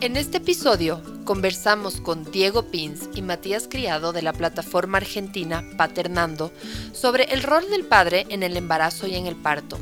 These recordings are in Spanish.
En este episodio conversamos con Diego Pins y Matías Criado de la plataforma argentina Paternando sobre el rol del padre en el embarazo y en el parto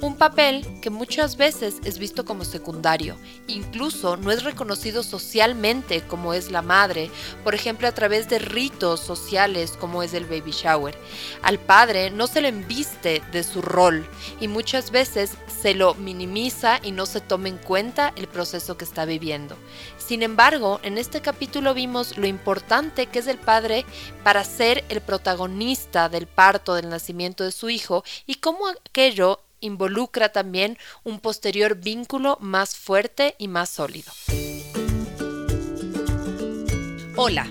un papel que muchas veces es visto como secundario, incluso no es reconocido socialmente como es la madre, por ejemplo a través de ritos sociales como es el baby shower. Al padre no se le embiste de su rol y muchas veces se lo minimiza y no se toma en cuenta el proceso que está viviendo. Sin embargo, en este capítulo vimos lo importante que es el padre para ser el protagonista del parto, del nacimiento de su hijo y cómo aquello involucra también un posterior vínculo más fuerte y más sólido. Hola,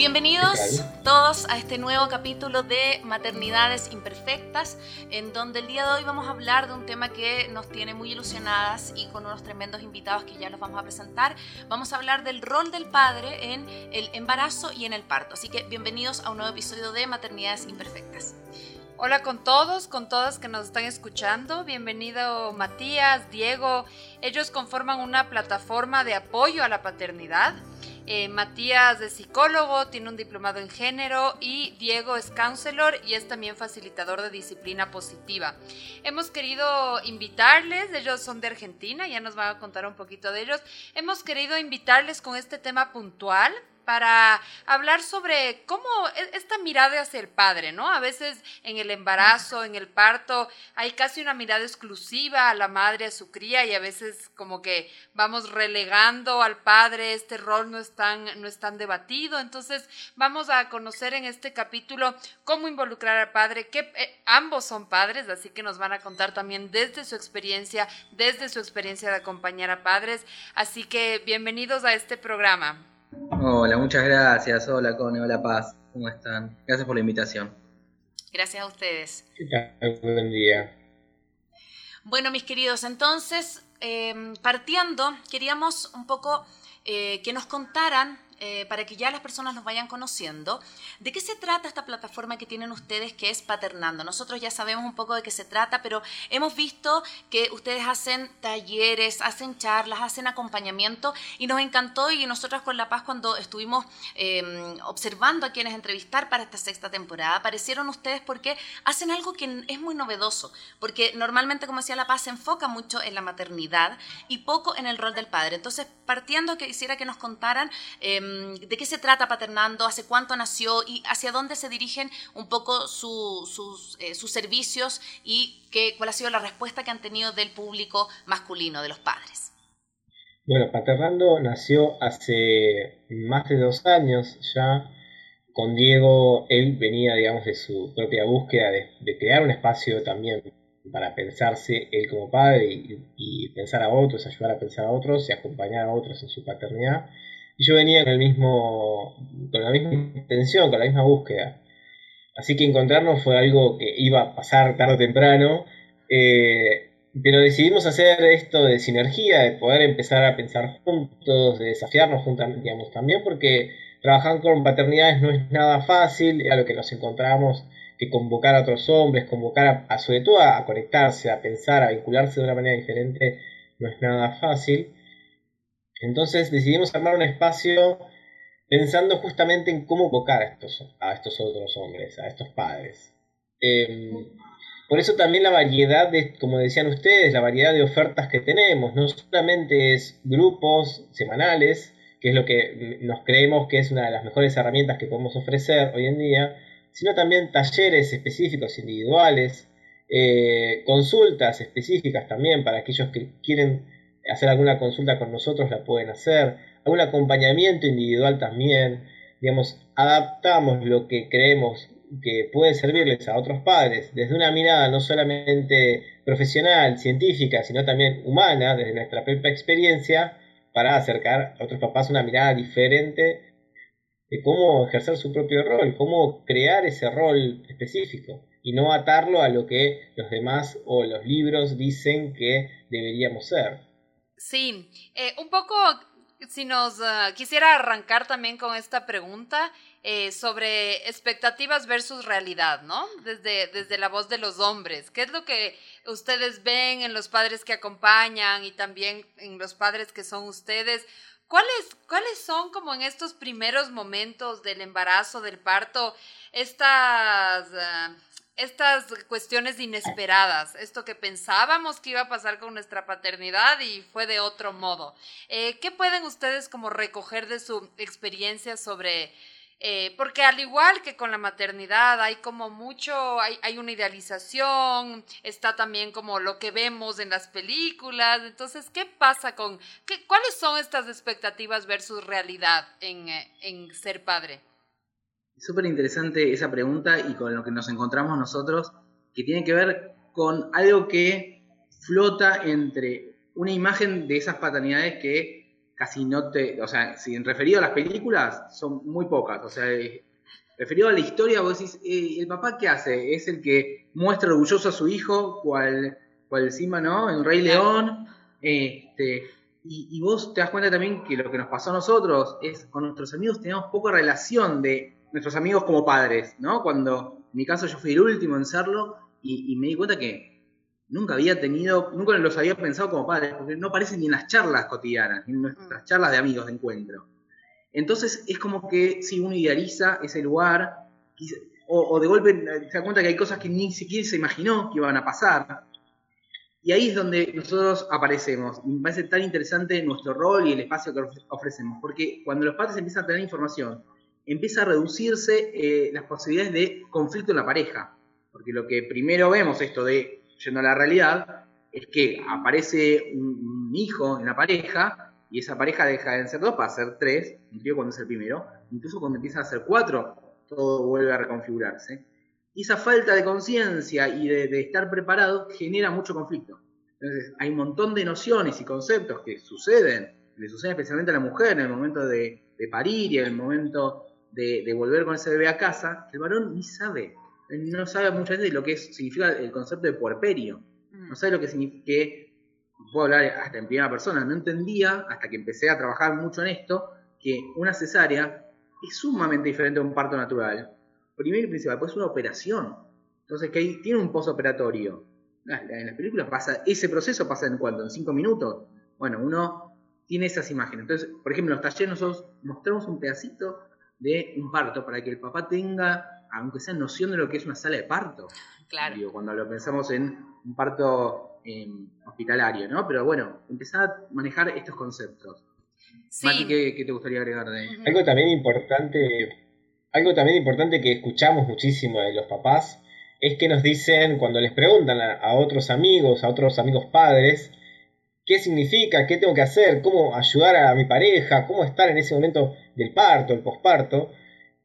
Bienvenidos todos a este nuevo capítulo de Maternidades Imperfectas, en donde el día de hoy vamos a hablar de un tema que nos tiene muy ilusionadas y con unos tremendos invitados que ya los vamos a presentar. Vamos a hablar del rol del padre en el embarazo y en el parto. Así que bienvenidos a un nuevo episodio de Maternidades Imperfectas. Hola con todos, con todas que nos están escuchando. Bienvenido Matías, Diego. Ellos conforman una plataforma de apoyo a la paternidad eh, Matías es psicólogo, tiene un diplomado en género y Diego es counselor y es también facilitador de disciplina positiva. Hemos querido invitarles, ellos son de Argentina, ya nos van a contar un poquito de ellos. Hemos querido invitarles con este tema puntual para hablar sobre cómo e, esta mirada hacia el padre, ¿no? A veces en el embarazo, en el parto, hay casi una mirada exclusiva a la madre, a su cría, y a veces como que vamos relegando al padre, este rol no es tan, no debatido. Entonces vamos a conocer en este capítulo cómo involucrar al padre, que eh, ambos son padres, así que nos van a contar también desde su experiencia, desde su experiencia de acompañar a padres. Así que bienvenidos a este programa. Hola, muchas gracias. Hola, Cone. Hola, Paz. ¿Cómo están? Gracias por la invitación. Gracias a ustedes. ¿Qué tal? Buen día. Bueno, mis queridos, entonces, eh, partiendo, queríamos un poco eh, que nos contaran eh, para que ya las personas nos vayan conociendo, ¿de qué se trata esta plataforma que tienen ustedes que es Paternando? Nosotros ya sabemos un poco de qué se trata, pero hemos visto que ustedes hacen talleres, hacen charlas, hacen acompañamiento y nos encantó y nosotros con La Paz cuando estuvimos em, observando a quienes entrevistar para esta sexta temporada, aparecieron ustedes porque hacen algo que es muy novedoso, porque normalmente, como decía La Paz, se enfoca mucho en la maternidad y poco en el rol del padre. Entonces, partiendo, quisiera que nos contaran... Em, de qué se trata Paternando, hace cuánto nació y hacia dónde se dirigen un poco sus, eh, sus, servicios y qué, cuál ha sido la respuesta que han tenido del público masculino, de los padres. Bueno, Paternando nació hace más de dos años ya. Con Diego, él venía, digamos, de su propia búsqueda de, crear un espacio también para pensarse él como padre y, y, pensar a otros, ayudar a pensar a otros y acompañar a otros en su paternidad. Y yo venía con, el mismo, con la misma intención, con la misma búsqueda. Así que encontrarnos fue algo que iba a pasar tarde o temprano. Eh, pero decidimos hacer esto de sinergia, de poder empezar a pensar juntos, de desafiarnos juntos, digamos, también porque trabajar con paternidades no es nada fácil, era lo que nos encontramos que convocar a otros hombres, convocar a, sobre todo a conectarse, a pensar, a vincularse de una manera diferente, no es nada fácil. Entonces decidimos armar un espacio pensando justamente en cómo evocar a estos, a estos otros hombres, a estos padres. Em, por eso también la variedad de, como decían ustedes, la variedad de ofertas que tenemos, no solamente es grupos semanales, que es lo que nos creemos que es una de las mejores herramientas que podemos ofrecer hoy en día, sino también talleres específicos individuales, eh, consultas específicas también para aquellos que quieren hacer alguna consulta con nosotros la pueden hacer, algún acompañamiento individual también, digamos, adaptamos lo que creemos que puede servirles a otros padres desde una mirada no solamente profesional, científica, sino también humana, desde nuestra propia experiencia, para acercar a otros papás una mirada diferente de cómo ejercer su propio rol, cómo crear ese rol específico y no atarlo a lo que los demás o los libros dicen que deberíamos ser. Sí, eh, un poco si nos ah, quisiera arrancar también con esta pregunta eh, sobre expectativas versus realidad, ¿no? Desde, desde la voz de los hombres. ¿Qué es lo que ustedes ven en los padres que acompañan y también en los padres que son ustedes? ¿Cuáles, ¿Cuáles son como en estos primeros momentos del embarazo, del parto, estas... Ah, estas cuestiones inesperadas, esto que pensábamos que iba a pasar con nuestra paternidad y fue de otro modo. Eh, ¿Qué pueden ustedes como recoger de su experiencia sobre... Eh, porque al igual que con la maternidad hay como mucho, hay, hay, una idealización, está también como lo que vemos en las películas, entonces, ¿qué pasa con, qué, cuáles son estas expectativas versus realidad en, eh, en ser padre? Súper interesante esa pregunta y con lo que nos encontramos nosotros, que tiene que ver con algo que flota entre una imagen de esas paternidades que casi no te, o sea, si en referido a las películas, son muy pocas, o sea, eh, referido a la historia, vos decís, eh, ¿el papá qué hace? Es el que muestra orgulloso a su hijo, cual, cual encima, ¿no? El Rey León, este, y, y, vos te das cuenta también que lo que nos pasó a nosotros es, con nuestros amigos tenemos poca relación de nuestros amigos como padres, ¿no? Cuando en mi caso yo fui el último en serlo y, me di cuenta que nunca había tenido, nunca los había pensado como padres, porque no aparecen ni en las charlas cotidianas, ni en nuestras mm. charlas de amigos de encuentro. Entonces es como que si uno idealiza ese lugar, o, de golpe se da cuenta que hay cosas que ni siquiera se imaginó que iban a pasar. Y ahí es donde nosotros aparecemos. Y me parece tan interesante nuestro rol y el espacio que ofrecemos, porque cuando los padres empiezan a tener información empieza a reducirse eh, las posibilidades de conflicto en la pareja. Porque lo que primero vemos, esto de yendo a la realidad, es que aparece un, hijo en la pareja y esa pareja deja de ser dos para ser tres, un trío cuando es el primero, incluso cuando empieza a ser cuatro, todo vuelve a reconfigurarse. Y esa falta de conciencia y de, estar preparado genera mucho conflicto. Entonces, hay un montón de nociones y conceptos que suceden, le suceden especialmente a la mujer en el momento de parir y en el momento de, volver con ese bebé a casa, el varón ni sabe. no sabe muchas veces lo que significa el concepto de puerperio. No sabe lo que significa, puedo hablar hasta en primera persona, no entendía, hasta que empecé a trabajar mucho en esto, que una cesárea es sumamente diferente a un parto natural. Primero y principal, pues es una operación. Entonces, que tiene un posoperatorio. En las películas pasa, ese proceso pasa en cuánto, en cinco minutos. Bueno, uno tiene esas imágenes. Entonces, por ejemplo, en los talleres nosotros mostramos un pedacito de un parto para que el papá tenga, aunque sea noción de lo que es una sala de parto. Claro. cuando lo pensamos en un parto em, hospitalario, ¿no? Pero bueno, empezar a manejar estos conceptos. Sí. ¿qué, te gustaría agregar de Algo también importante, algo también importante que escuchamos muchísimo de los papás es que nos dicen cuando les preguntan a otros amigos, a otros amigos padres, qué significa, qué tengo que hacer, cómo ayudar a mi pareja, cómo estar en ese momento del parto, el posparto.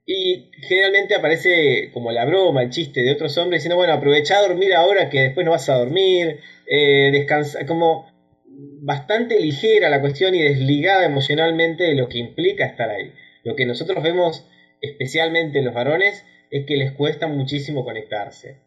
Y generalmente aparece como la broma, el chiste de otros hombres diciendo, bueno, aprovecha a dormir ahora que después no vas a dormir, eh, descansa, como bastante ligera la cuestión y desligada emocionalmente de lo que implica estar ahí. Lo que nosotros vemos especialmente en los varones es que les cuesta muchísimo conectarse.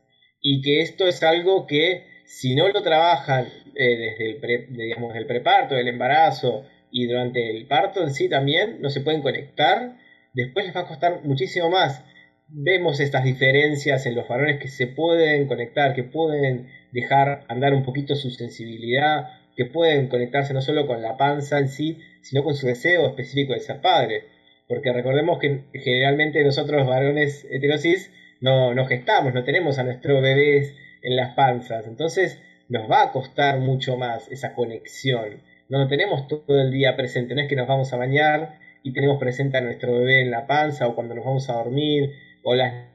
Y que esto es algo que si no lo trabajan eh, desde el, pre, digamos, el preparto, el embarazo y durante el parto en sí también, no se pueden conectar, después les va a costar muchísimo más. Vemos estas diferencias en los varones que se pueden conectar, que pueden dejar andar un poquito su sensibilidad, que pueden conectarse no solo con la panza en sí, sino con su deseo específico de ser padre. Porque recordemos que generalmente nosotros varones heterosis no, no gestamos, no tenemos a nuestros bebés en las panzas. Entonces nos va a costar mucho más esa conexión. No lo tenemos todo el día presente, no es que nos vamos a bañar y tenemos presente a nuestro bebé en la panza o cuando nos vamos a dormir o las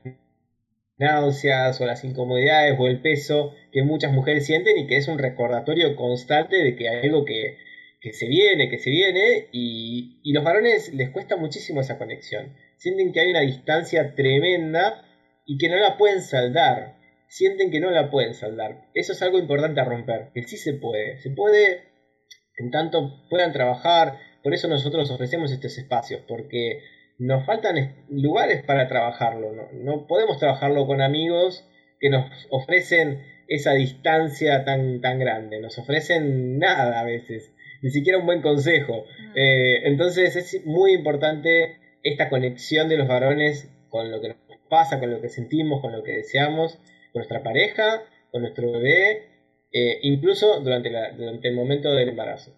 náuseas o las incomodidades o el peso que muchas mujeres sienten y que es un recordatorio constante de que hay algo que, se viene, que se viene y, y los varones les cuesta muchísimo esa conexión. Sienten que hay una distancia tremenda y que no la pueden saldar. Sienten que no la pueden saldar. Eso es algo importante a romper, que sí se puede. Se puede en tanto puedan trabajar. Por eso nosotros ofrecemos estos espacios, porque nos faltan lugares para trabajarlo. No, podemos trabajarlo con amigos que nos ofrecen esa distancia tan, tan grande. Nos ofrecen nada a veces, ni siquiera un buen consejo. Eh, entonces es muy importante esta conexión de los varones con lo que nos pasa, con lo que sentimos, con lo que deseamos, con nuestra pareja, con nuestro bebé, eh, incluso durante, el momento del embarazo.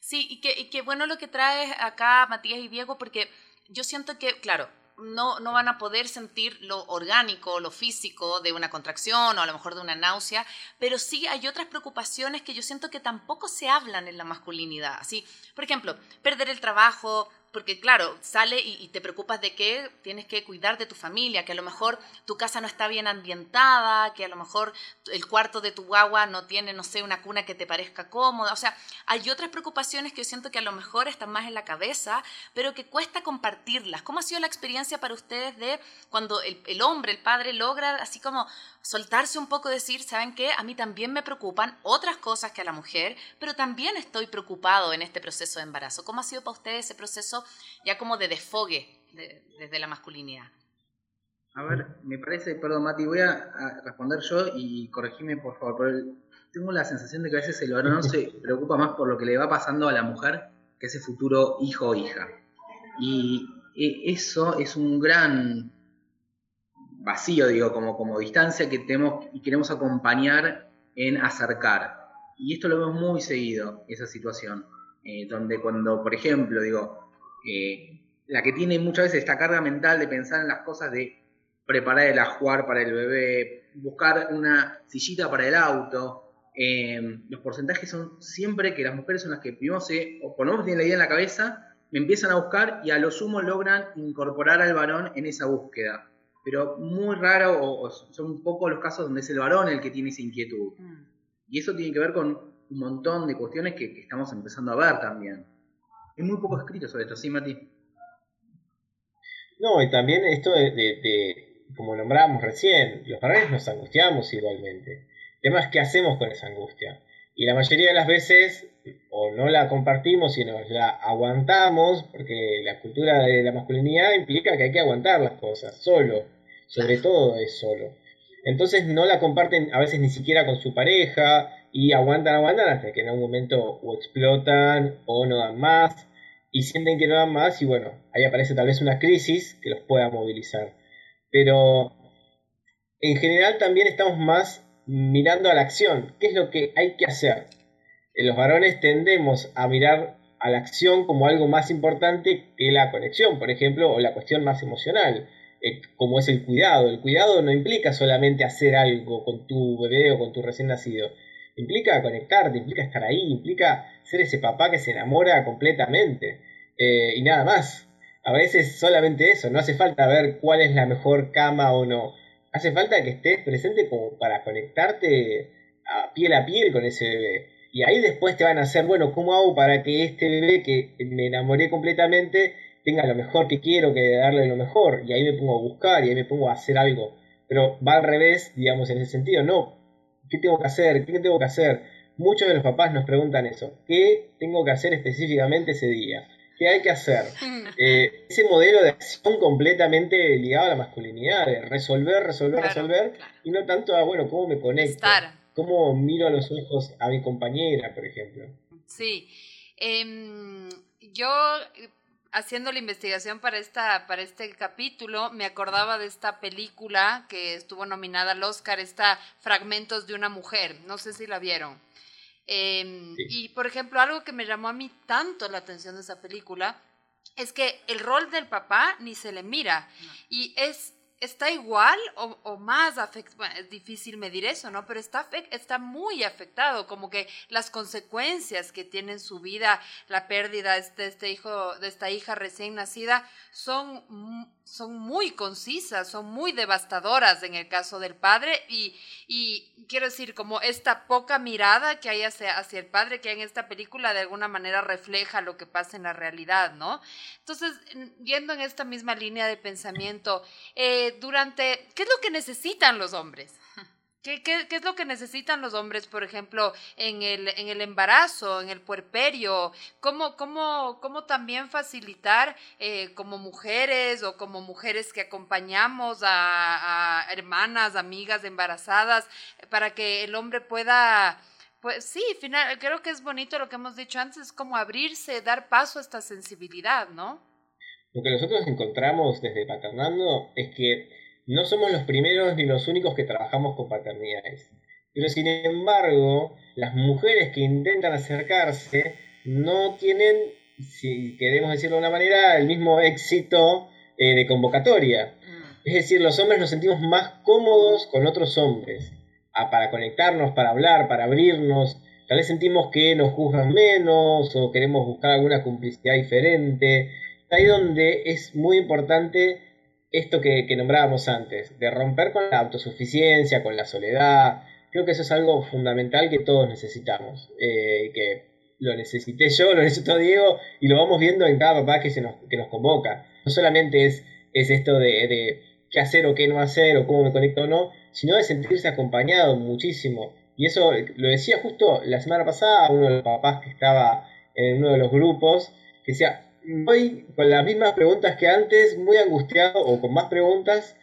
Sí, y qué que bueno lo que traes acá Matías y Diego, porque yo siento que, claro, no, no van a poder sentir lo orgánico, lo físico de una contracción o a lo mejor de una náusea, pero sí hay otras preocupaciones que yo siento que tampoco se hablan en la masculinidad. Así, por ejemplo, perder el trabajo, porque claro, sale y, te preocupas de que tienes que cuidar de tu familia, que a lo mejor tu casa no está bien ambientada, que a lo mejor el cuarto de tu guagua no tiene, no sé, una cuna que te parezca cómoda. O sea, hay otras preocupaciones que yo siento que a lo mejor están más en la cabeza, pero que cuesta compartirlas. ¿Cómo ha sido la experiencia para ustedes de cuando el, hombre, el padre, logra así como soltarse un poco, decir, ¿saben qué? A mí también me preocupan otras cosas que a la mujer, pero también estoy preocupado en este proceso de embarazo. ¿Cómo ha sido para ustedes ese proceso ya como de desfogue desde la masculinidad? A ver, me parece, perdón Mati, voy a, responder yo y corregime por favor, pero tengo la sensación de que a veces el varón se preocupa más por lo que le va pasando a la mujer que ese futuro hijo o hija. Y e, eso es un gran vacío, digo, como, como distancia que tenemos y queremos acompañar en acercar. Y esto lo vemos muy seguido, esa situación, eh, donde cuando, por ejemplo, digo, eh, la que tiene muchas veces esta carga mental de pensar en las cosas de preparar el ajuar para el bebé, buscar una sillita para el auto, eh, los porcentajes son siempre que las mujeres son las que primero se, o por lo menos tienen la idea en la cabeza, me empiezan a buscar y a lo sumo logran incorporar al varón en esa búsqueda pero muy raro, o, son un poco los casos donde es el varón el que tiene esa inquietud. Mm. Y eso tiene que ver con un montón de cuestiones que, estamos empezando a ver también. Hay muy poco escrito sobre esto, ¿sí, Mati? No, y también esto de, como nombrábamos recién, los varones nos angustiamos igualmente. El tema es qué hacemos con esa angustia. Y la mayoría de las veces o no la compartimos y nos la aguantamos, porque la cultura de la masculinidad implica que hay que aguantar las cosas, solo sobre todo es solo. Entonces no la comparten a veces ni siquiera con su pareja y aguantan, aguantan hasta que en algún momento o explotan o no dan más y sienten que no dan más y bueno, ahí aparece tal vez una crisis que los pueda movilizar. Pero en general también estamos más mirando a la acción, qué es lo que hay que hacer. Los varones tendemos a mirar a la acción como algo más importante que la conexión, por ejemplo, o la cuestión más emocional. Eh, como es el cuidado. El cuidado no implica solamente hacer algo con tu bebé o con tu recién nacido. Implica conectarte, implica estar ahí, implica ser ese papá que se enamora completamente. Eh, y nada más. A veces solamente eso, no hace falta ver cuál es la mejor cama o no. Hace falta que estés presente como para conectarte a piel a piel con ese bebé. Y ahí después te van a hacer, bueno, ¿cómo hago para que este bebé que me enamoré completamente tenga lo mejor que quiero, que darle lo mejor, y ahí me pongo a buscar y ahí me pongo a hacer algo. Pero va al revés, digamos, en ese sentido, no, ¿qué tengo que hacer? ¿Qué tengo que hacer? Muchos de los papás nos preguntan eso, ¿qué tengo que hacer específicamente ese día? ¿Qué hay que hacer? Eh, ese modelo de acción completamente ligado a la masculinidad, de resolver, resolver, resolver, y no tanto a, bueno, cómo me conecto, cómo miro a los ojos a mi compañera, por ejemplo. Sí. Em, yo haciendo la investigación para, esta, para este capítulo, me acordaba de esta película que estuvo nominada al Oscar, esta Fragmentos de una mujer. No sé si la vieron. Em, y, por ejemplo, algo que me llamó a mí tanto la atención de esa película es que el rol del papá ni se le mira. Y es está igual o, más afectado, es difícil medir eso, ¿no? Pero está, está muy afectado, como que las consecuencias que tiene en su vida la pérdida de este hijo, de esta hija recién nacida, son, son muy concisas, son muy devastadoras en el caso del padre y, y quiero decir, como esta poca mirada que hay hacia, hacia el padre que en esta película de alguna manera refleja lo que pasa en la realidad, ¿no? Entonces, yendo en esta misma línea de pensamiento, eh, durante, ¿qué es lo que necesitan los hombres? ¿Qué, ¿Qué, qué, es lo que necesitan los hombres, por ejemplo, en el, en el embarazo, en el puerperio? ¿Cómo, cómo, cómo también facilitar eh, como mujeres o como mujeres que acompañamos a, hermanas, amigas embarazadas, para que el hombre pueda, pues sí, final, creo que es bonito lo que hemos dicho antes, es como abrirse, dar paso a esta sensibilidad, ¿no? Lo que nosotros encontramos desde Paternando es que no somos los primeros ni los únicos que trabajamos con paternidades. Pero sin embargo, las mujeres que intentan acercarse no tienen, si queremos decirlo de una manera, el mismo éxito eh, de convocatoria. Mm. Es decir, los hombres nos sentimos más cómodos con otros hombres, para conectarnos, para hablar, para abrirnos. Tal vez sentimos que nos juzgan menos o queremos buscar alguna complicidad diferente. Ahí donde es muy importante esto que, nombrábamos antes, de romper con la autosuficiencia, con la soledad. Creo que eso es algo fundamental que todos necesitamos. Eh, que lo necesité yo, lo necesitó Diego, y lo vamos viendo en cada papá que, se nos, que nos convoca. No solamente es, es esto de, de qué hacer o qué no hacer, o cómo me conecto o no, sino de sentirse acompañado muchísimo. Y eso lo decía justo la semana pasada uno de los papás que estaba en uno de los grupos, que decía, voy con las mismas preguntas que antes, muy angustiado o con más preguntas,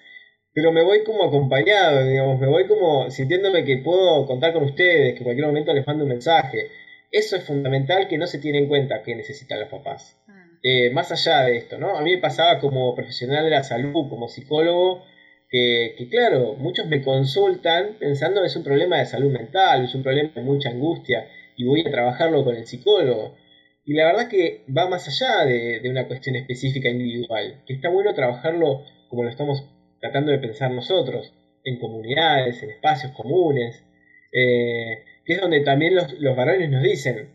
pero me voy como acompañado, digamos, me voy como sintiéndome que puedo contar con ustedes, que en cualquier momento les mando un mensaje. Eso es fundamental que no se tiene en cuenta que necesitan los papás. Mm. Eh, más allá de esto, ¿no? A mí me pasaba como profesional de la salud, como psicólogo, que, que, claro, muchos me consultan pensando que es un problema de salud mental, es un problema de mucha angustia, y voy a trabajarlo con el psicólogo. Y la verdad que va más allá de, una cuestión específica individual, que está bueno trabajarlo como lo estamos tratando de pensar nosotros, en comunidades, en espacios comunes, eh, que es donde también los, los varones nos dicen,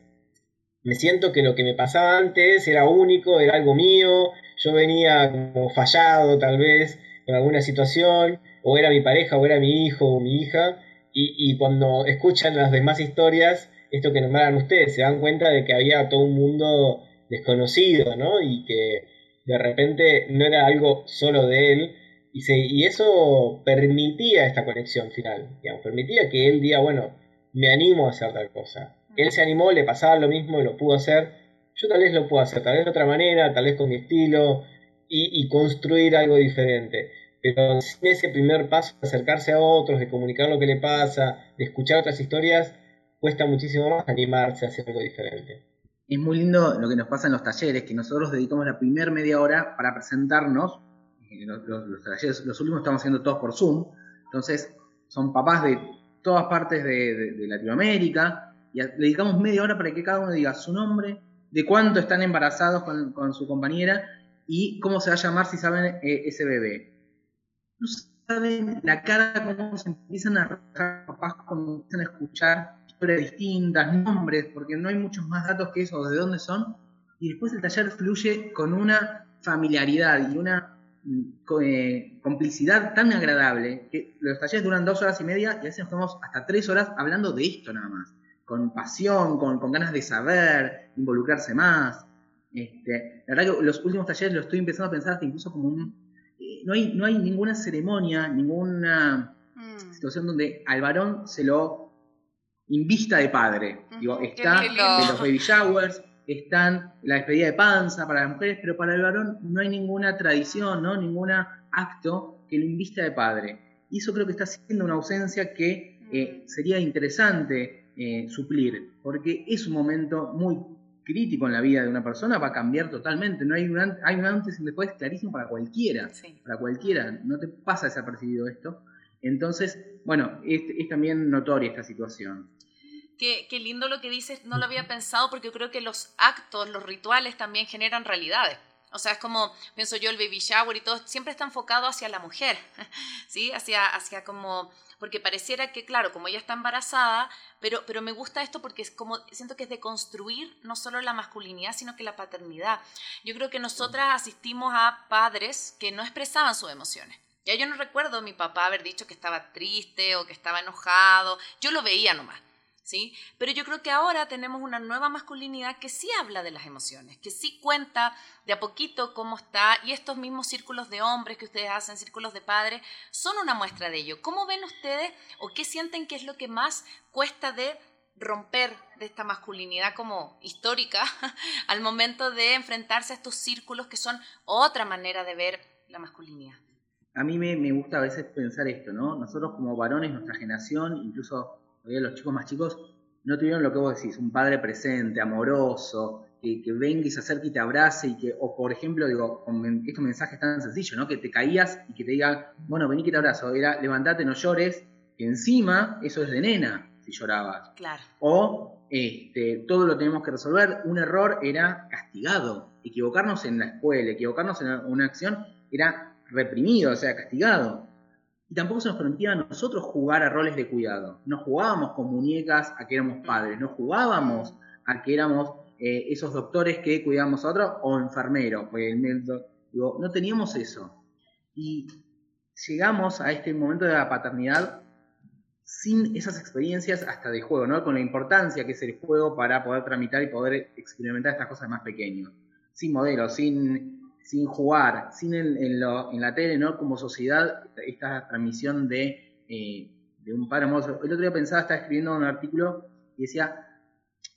me siento que lo que me pasaba antes era único, era algo mío, yo venía como fallado tal vez con alguna situación, o era mi pareja, o era mi hijo o mi hija, y, y cuando escuchan las demás historias, esto que nombraron ustedes, se dan cuenta de que había todo un mundo desconocido, ¿no? Y que de repente no era algo solo de él, y, se, y eso permitía esta conexión final, digamos, permitía que él diga, bueno, me animo a hacer tal cosa. Él se animó, le pasaba lo mismo y lo pudo hacer, yo tal vez lo puedo hacer, tal vez de otra manera, tal vez con mi estilo, y, y construir algo diferente. Pero sin ese primer paso de acercarse a otros, de comunicar lo que le pasa, de escuchar otras historias, cuesta muchísimo más animarse a hacer algo diferente. Es muy lindo lo que nos pasa en los talleres, que nosotros dedicamos la primera media hora para presentarnos. Eh, los, talleres, los últimos estamos haciendo todos por Zoom. Entonces, son papás de todas partes de, Latinoamérica. Y dedicamos media hora para que cada uno diga su nombre, de cuánto están embarazados con, su compañera y cómo se va a llamar si saben eh, ese bebé. No saben la cara cómo se empiezan a arrojar papás cuando empiezan a escuchar distintas, nombres, porque no hay muchos más datos que eso, de dónde son. Y después el taller fluye con una familiaridad y una mm, eh, complicidad tan agradable que los talleres duran dos horas y media y a veces nos quedamos hasta tres horas hablando de esto nada más. Con pasión, con, ganas de saber, involucrarse más. Este, la verdad que los últimos talleres lo estoy empezando a pensar hasta incluso como un... Eh, no, hay, no hay ninguna ceremonia, ninguna mm. situación donde al varón se lo vista de padre. Digo, está de los baby showers, están la despedida de panza para las mujeres, pero para el varón no hay ninguna tradición, ¿no? Ningún acto que lo invista de padre. Y eso creo que está siendo una ausencia que eh, sería interesante eh, suplir, porque es un momento muy crítico en la vida de una persona, va a cambiar totalmente. No hay un, hay un antes y un después clarísimo para cualquiera. Para cualquiera. No te pasa desapercibido esto. Entonces, bueno, es, es también notoria esta situación. Qué, qué, lindo lo que dices, no lo había pensado porque creo que los actos, los rituales también generan realidades. O sea, es como, pienso yo, el baby shower y todo, siempre está enfocado hacia la mujer, ¿sí? Hacia, hacia como, porque pareciera que, claro, como ella está embarazada, pero, pero me gusta esto porque es como, siento que es de construir no solo la masculinidad, sino que la paternidad. Yo creo que nosotras asistimos a padres que no expresaban sus emociones. Ya yo no recuerdo a mi papá haber dicho que estaba triste o que estaba enojado, yo lo veía nomás. ¿Sí? Pero yo creo que ahora tenemos una nueva masculinidad que sí habla de las emociones, que sí cuenta de a poquito cómo está, y estos mismos círculos de hombres que ustedes hacen, círculos de padres, son una muestra de ello. ¿Cómo ven ustedes o qué sienten que es lo que más cuesta de romper de esta masculinidad como histórica al momento de enfrentarse a estos círculos que son otra manera de ver la masculinidad? A mí me, me gusta a veces pensar esto, ¿no? Nosotros como varones, nuestra generación, incluso todavía los chicos más chicos, no tuvieron lo que vos decís, un padre presente, amoroso, que, venga y se acerque y te abrace y que, o por ejemplo, digo, con estos mensajes tan sencillos, ¿no? Que te caías y que te diga, bueno, vení que te abrazo, era levantate, no llores, que encima eso es de nena si llorabas. Claro. O este, todo lo tenemos que resolver, un error era castigado, equivocarnos en la escuela, equivocarnos en una acción era reprimido, o sea, castigado. Y tampoco se nos permitía a nosotros jugar a roles de cuidado. No jugábamos con muñecas a que éramos padres, no jugábamos a que éramos eh, esos doctores que cuidábamos a otros o enfermeros. Digo, no teníamos eso. Y llegamos a este momento de la paternidad sin esas experiencias hasta de juego, ¿no? Con la importancia que es el juego para poder tramitar y poder experimentar estas cosas más pequeñas. Sin modelos, sin sin jugar, sin en, en, la tele, ¿no? Como sociedad, esta transmisión de, eh, de un padre amoroso. El otro día pensaba, estaba escribiendo un artículo y decía,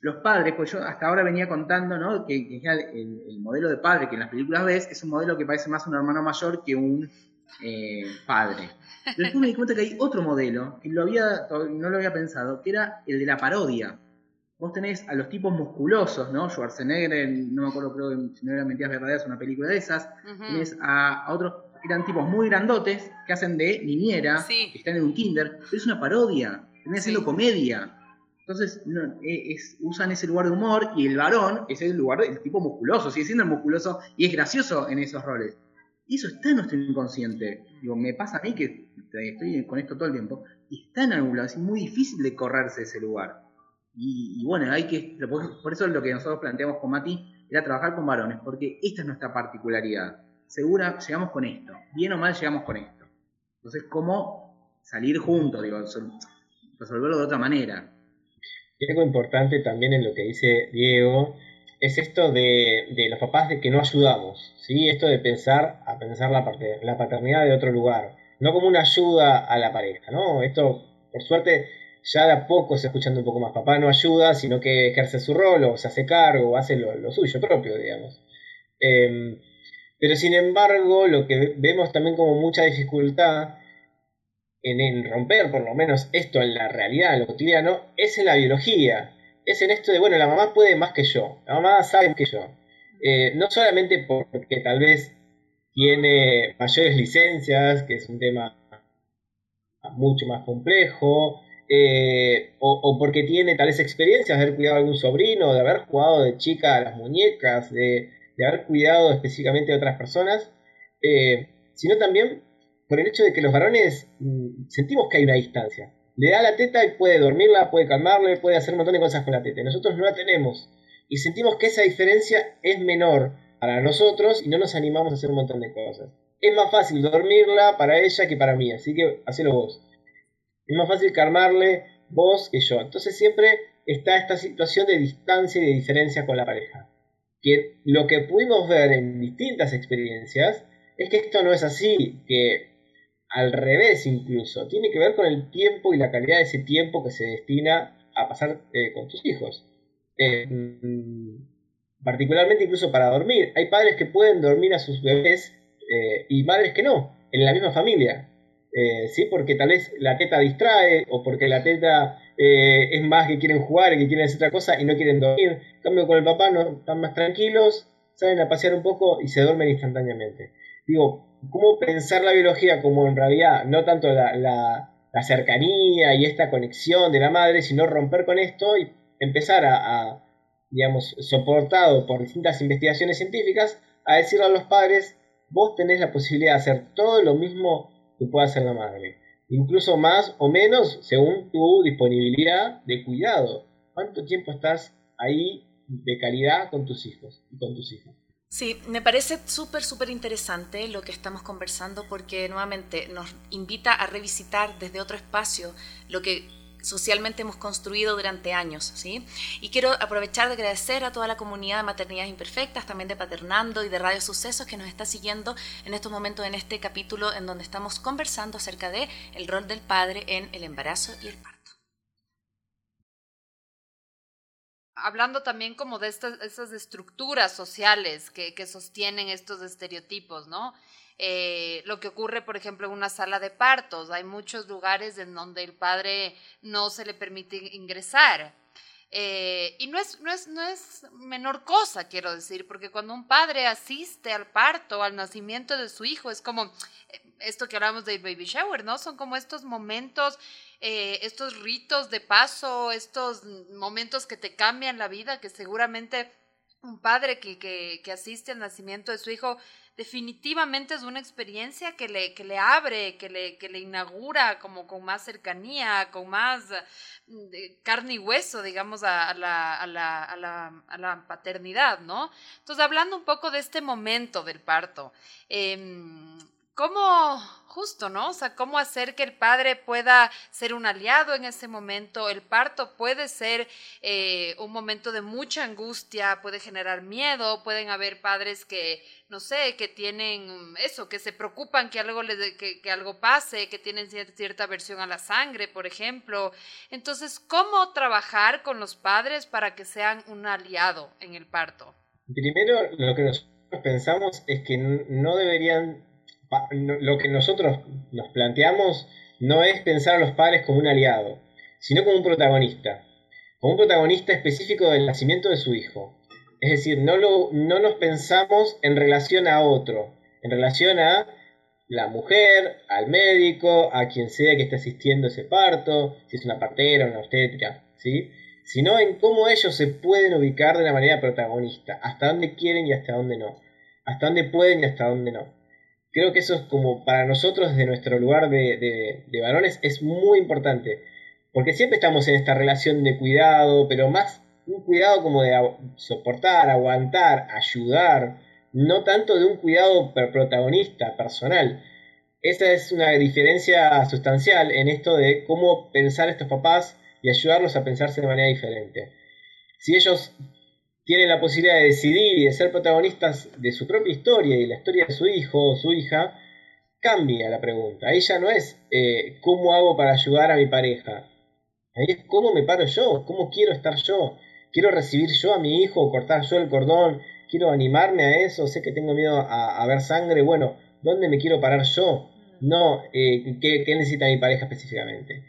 los padres, pues yo hasta ahora venía contando, ¿no? Que, el, modelo de padre que en las películas ves es un modelo que parece más un hermano mayor que un eh, padre. Pero después me di cuenta que hay otro modelo, que lo había, no lo había pensado, que era el de la parodia vos tenés a los tipos musculosos, ¿no? Schwarzenegger, no me acuerdo, creo que si no eran mentiras verdaderas, una película de esas. Tenés a, otros, eran tipos muy grandotes que hacen de niñera, que están en un kinder, pero es una parodia, tenés haciendo comedia. Entonces e, usan ese lugar de humor y el varón es el lugar del tipo musculoso, sigue siendo el musculoso y es gracioso en esos roles. Y eso está en nuestro inconsciente. Digo, me pasa a mí que estoy con esto todo el tiempo, y está en algún lado, es muy difícil de correrse ese lugar. Y, bueno, hay que, por eso lo que nosotros planteamos con Mati era trabajar con varones, porque esta es nuestra particularidad. Segura, llegamos con esto. Bien o mal, llegamos con esto. Entonces, ¿cómo salir juntos? Digo, resolverlo de otra manera. Y algo importante también en lo que dice Diego es esto de, los papás de que no ayudamos, ¿sí? Esto de pensar, a pensar la, la paternidad de otro lugar, no como una ayuda a la pareja, ¿no? Esto, por suerte, ya de a poco se escuchando un poco más. Papá no ayuda, sino que ejerce su rol o se hace cargo o hace lo, suyo propio, digamos. Em, pero sin embargo, lo que vemos también como mucha dificultad en, romper por lo menos esto en la realidad, en lo cotidiano, es en la biología. Es en esto de, bueno, la mamá puede más que yo, la mamá sabe más que yo. Eh, no solamente porque tal vez tiene mayores licencias, que es un tema mucho más complejo, eh, o, porque tiene tales experiencias de haber cuidado a algún sobrino, de haber jugado de chica a las muñecas, de, haber cuidado específicamente a otras personas, eh, sino también por el hecho de que los varones mm, sentimos que hay una distancia. Le da la teta y puede dormirla, puede calmarle, puede hacer un montón de cosas con la teta. Nosotros no la tenemos y sentimos que esa diferencia es menor para nosotros y no nos animamos a hacer un montón de cosas. Es más fácil dormirla para ella que para mí, así que hacelo vos. Es más fácil calmarle vos que yo. Entonces siempre está esta situación de distancia y de diferencia con la pareja. Que lo que pudimos ver en distintas experiencias es que esto no es así, que al revés incluso, tiene que ver con el tiempo y la calidad de ese tiempo que se destina a pasar eh, con tus hijos. Eh, mm, particularmente incluso para dormir. Hay padres que pueden dormir a sus bebés eh, y madres que no, en la misma familia. Eh, ¿sí? Porque tal vez la teta distrae o porque la teta eh, es más que quieren jugar, que quieren hacer otra cosa y no quieren dormir. En cambio, con el papá no, están más tranquilos, salen a pasear un poco y se duermen instantáneamente. Digo, ¿cómo pensar la biología como en realidad no tanto la, la, cercanía y esta conexión de la madre, sino romper con esto y empezar a, a digamos, soportado por distintas investigaciones científicas, a decirle a los padres, vos tenés la posibilidad de hacer todo lo mismo que puede hacer la madre, incluso más o menos según tu disponibilidad de cuidado. ¿Cuánto tiempo estás ahí de calidad con tus hijos y con tus hijas? Sí, me parece súper, súper interesante lo que estamos conversando porque nuevamente nos invita a revisitar desde otro espacio lo que socialmente hemos construido durante años, ¿sí? Y quiero aprovechar de agradecer a toda la comunidad de Maternidades Imperfectas, también de Paternando y de Radio Sucesos que nos está siguiendo en estos momentos en este capítulo en donde estamos conversando acerca de el rol del padre en el embarazo y el parto. hablando también como de estas, estas estructuras sociales que, sostienen estos estereotipos, ¿no? Eh, lo que ocurre, por ejemplo, en una sala de partos. Hay muchos lugares en donde el padre no se le permite ingresar. Eh, y no es, no, es, no es menor cosa, quiero decir, porque cuando un padre asiste al parto, al nacimiento de su hijo, es como eh, esto que hablamos del baby shower, ¿no? Son como estos momentos, estos ritos de paso, estos momentos que te cambian la vida, que seguramente un padre que, que, que asiste al nacimiento de su hijo definitivamente es una experiencia que le, que le abre, que le, que le inaugura como con más cercanía, con más mm, carne y hueso, digamos, a, la, a, la, a, la, paternidad, ¿no? Entonces, hablando un poco de este momento del parto, eh, ¿Cómo, justo, ¿no? O sea, cómo hacer que el padre pueda ser un aliado en ese momento? El parto puede ser eh, un momento de mucha angustia, puede generar miedo, pueden haber padres que, no sé, que tienen eso, que se preocupan que algo, les, que, que algo pase, que tienen cierta aversión a la sangre, por ejemplo. Entonces, ¿cómo trabajar con los padres para que sean un aliado en el parto? Primero, lo que nosotros pensamos es que no deberían lo que nosotros nos planteamos no es pensar a los padres como un aliado, sino como un protagonista, como un protagonista específico del nacimiento de su hijo. Es decir, no, lo, no nos pensamos en relación a otro, en relación a la mujer, al médico, a quien sea que esté asistiendo ese parto, si es una partera, una obstetra, ¿sí? sino en cómo ellos se pueden ubicar de una manera protagonista, hasta dónde quieren y hasta dónde no, hasta dónde pueden y hasta dónde no creo que eso es como para nosotros desde nuestro lugar de, varones es muy importante, porque siempre estamos en esta relación de cuidado, pero más un cuidado como de soportar, aguantar, ayudar, no tanto de un cuidado protagonista, personal. Esa es una diferencia sustancial en esto de cómo pensar a estos papás y ayudarlos a pensarse de manera diferente. Si ellos tienen la posibilidad de decidir y de ser protagonistas de su propia historia y la historia de su hijo o su hija, cambia la pregunta. Ahí ya no es eh, cómo hago para ayudar a mi pareja. Ahí es cómo me paro yo, cómo quiero estar yo. Quiero recibir yo a mi hijo, cortar yo el cordón, quiero animarme a eso, sé que tengo miedo a, ver sangre, bueno, ¿dónde me quiero parar yo? No, eh, ¿qué, ¿qué necesita mi pareja específicamente?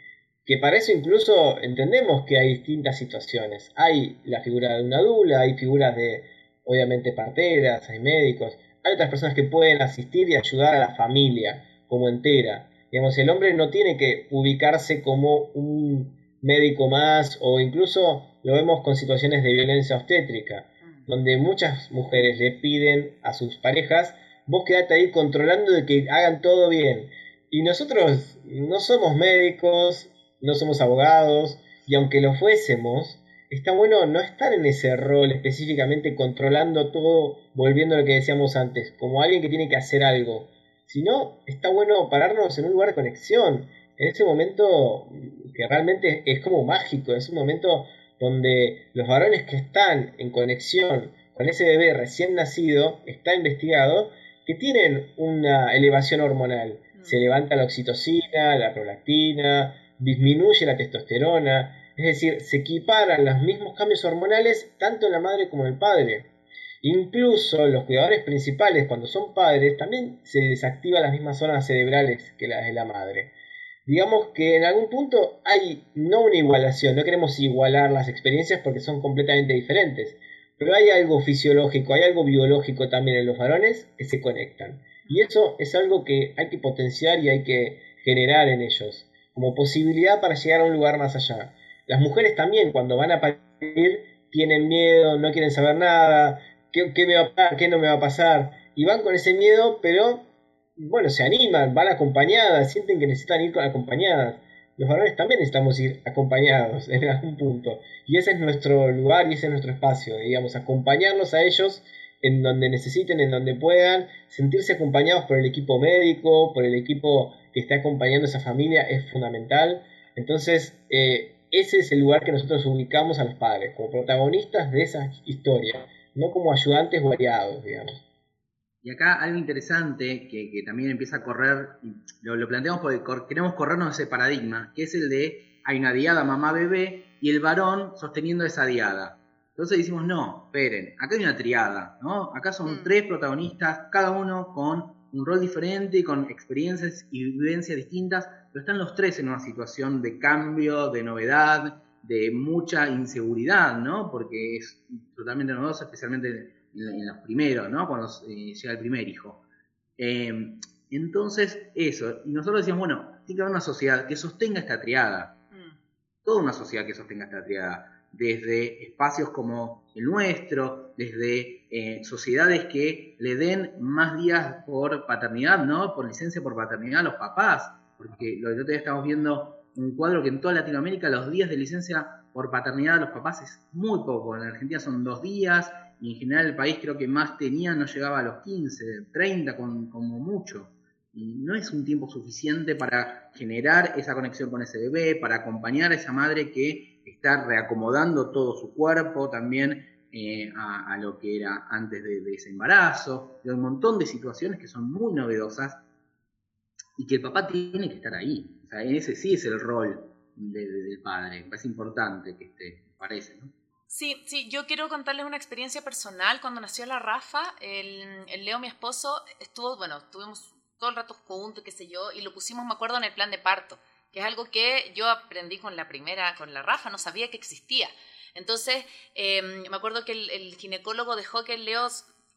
Que para eso incluso entendemos que hay distintas situaciones. Hay la figura de una dula, hay figuras de, obviamente, parteras, hay médicos, hay otras personas que pueden asistir y ayudar a la familia como entera. Digamos, el hombre no tiene que ubicarse como un médico más o incluso lo vemos con situaciones de violencia obstétrica, donde muchas mujeres le piden a sus parejas, vos quedate ahí controlando de que hagan todo bien. Y nosotros no somos médicos, no somos abogados, y aunque lo fuésemos, está bueno no estar en ese rol específicamente controlando todo, volviendo a lo que decíamos antes, como alguien que tiene que hacer algo, sino está bueno pararnos en un lugar de conexión, en ese momento que realmente es como mágico, es un momento donde los varones que están en conexión con ese bebé recién nacido, está investigado, que tienen una elevación hormonal. Se mm. levanta la oxitocina, la prolactina, disminuye la testosterona, es decir, se equiparan los mismos cambios hormonales tanto en la madre como en el padre. Incluso los cuidadores principales, cuando son padres, también se desactivan las mismas zonas cerebrales que las de la madre. Digamos que en algún punto hay no una igualación, no queremos igualar las experiencias porque son completamente diferentes, pero hay algo fisiológico, hay algo biológico también en los varones que se conectan. Y eso es algo que hay que potenciar y hay que generar en ellos como posibilidad para llegar a un lugar más allá. Las mujeres también cuando van a parir tienen miedo, no quieren saber nada, ¿qué, ¿qué, me va a pasar? ¿Qué no me va a pasar? Y van con ese miedo, pero bueno, se animan, van acompañadas, sienten que necesitan ir acompañadas. Los varones también necesitamos ir acompañados en algún punto. Y ese es nuestro lugar y ese es nuestro espacio, digamos, acompañarlos a ellos en donde necesiten, en donde puedan, sentirse acompañados por el equipo médico, por el equipo que está acompañando a esa familia, es fundamental. Entonces, eh, ese es el lugar que nosotros ubicamos a los padres, como protagonistas de esa historia, no como ayudantes variados, digamos. Y acá algo interesante que, también empieza a correr, lo, lo planteamos porque queremos corrernos ese paradigma, que es el de hay una diada mamá-bebé y el varón sosteniendo esa diada. Entonces decimos, no, esperen, acá hay una triada, ¿no? Acá son mm. tres protagonistas, cada uno con un rol diferente y con experiencias y vivencias distintas, pero están los tres en una situación de cambio, de novedad, de mucha inseguridad, ¿no? Porque es totalmente novedoso, especialmente en, los primeros, ¿no? Cuando eh, llega el primer hijo. Eh, entonces, eso, y nosotros decíamos, bueno, tiene que haber una sociedad que sostenga esta triada, mm. toda una sociedad que sostenga esta triada desde espacios como el nuestro, desde eh, sociedades que le den más días por paternidad, ¿no? Por licencia por paternidad a los papás, porque lo que otro día estamos viendo un cuadro que en toda Latinoamérica los días de licencia por paternidad a los papás es muy poco. En Argentina son dos días y en general el país creo que más tenía no llegaba a los 15, 30 como mucho. Y no es un tiempo suficiente para generar esa conexión con ese bebé, para acompañar a esa madre que está reacomodando todo su cuerpo también eh, a, lo que era antes de, ese embarazo, de un montón de situaciones que son muy novedosas y que el papá tiene que estar ahí. O sea, ese sí es el rol del padre, es importante que esté, parece, ¿no? Sí, sí, yo quiero contarles una experiencia personal. Cuando nació la Rafa, el, el Leo, mi esposo, estuvo, bueno, estuvimos todo el rato juntos, qué sé yo, y lo pusimos, me acuerdo, en el plan de parto que es algo que yo aprendí con la primera, con la Rafa, no sabía que existía. Entonces, em, me acuerdo que el, ginecólogo dejó que el Leo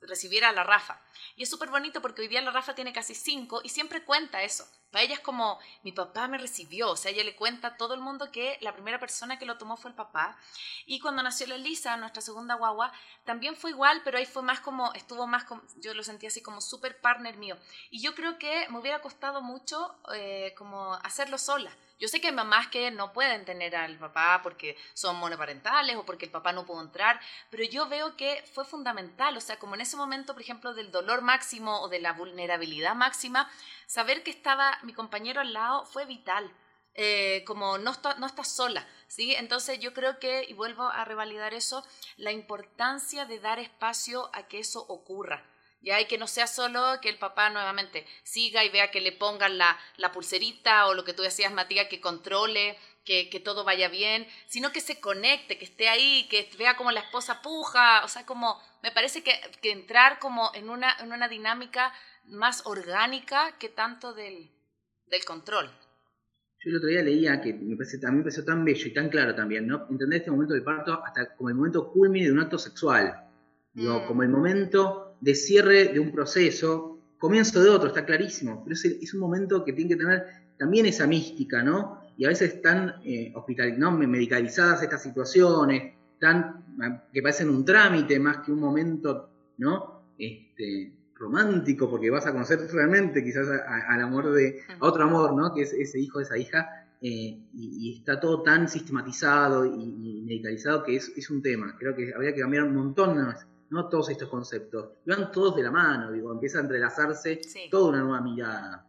recibiera a la Rafa. Y es súper bonito porque hoy día la Rafa tiene casi cinco y siempre cuenta eso. Para ella es como, mi papá me recibió, o sea, ella le cuenta a todo el mundo que la primera persona que lo tomó fue el papá. Y cuando nació la Elisa, nuestra segunda guagua, también fue igual, pero ahí fue más como, estuvo más como, yo lo sentí así como súper partner mío. Y yo creo que me hubiera costado mucho eh, como hacerlo sola. Yo sé que hay mamás que no pueden tener al papá porque son monoparentales o porque el papá no pudo entrar, pero yo veo que fue fundamental, o sea, como en ese momento, por ejemplo, del dolor máximo o de la vulnerabilidad máxima, saber que estaba mi compañero al lado fue vital. Eh, como no, está, estás sola, ¿sí? Entonces yo creo que, y vuelvo a revalidar eso, la importancia de dar espacio a que eso ocurra. Ya, y que no sea solo que el papá nuevamente siga y vea que le pongan la, la pulserita o lo que tú decías, Matías, que controle, que, que, todo vaya bien, sino que se conecte, que esté ahí, que vea como la esposa puja, o sea, como me parece que, que entrar como en una, en una dinámica más orgánica que tanto del, del control. Yo el otro día leía que me parece, también me pareció tan bello y tan claro también, ¿no? Entender este momento del parto hasta como el momento culmine de un acto sexual. Digo, mm. como el momento de cierre de un proceso, comienzo de otro, está clarísimo, pero es, un momento que tiene que tener también esa mística, ¿no? Y a veces están eh, hospital, ¿no? medicalizadas estas situaciones, tan, que parecen un trámite más que un momento, ¿no? Este, romántico, porque vas a conocer realmente quizás al amor de, a otro amor, ¿no? Que es ese hijo, esa hija, eh, y, está todo tan sistematizado y, medicalizado que es, es, un tema. Creo que habría que cambiar un montón ¿no? Todos estos conceptos. van todos de la mano, digo, empieza a entrelazarse toda una nueva mirada.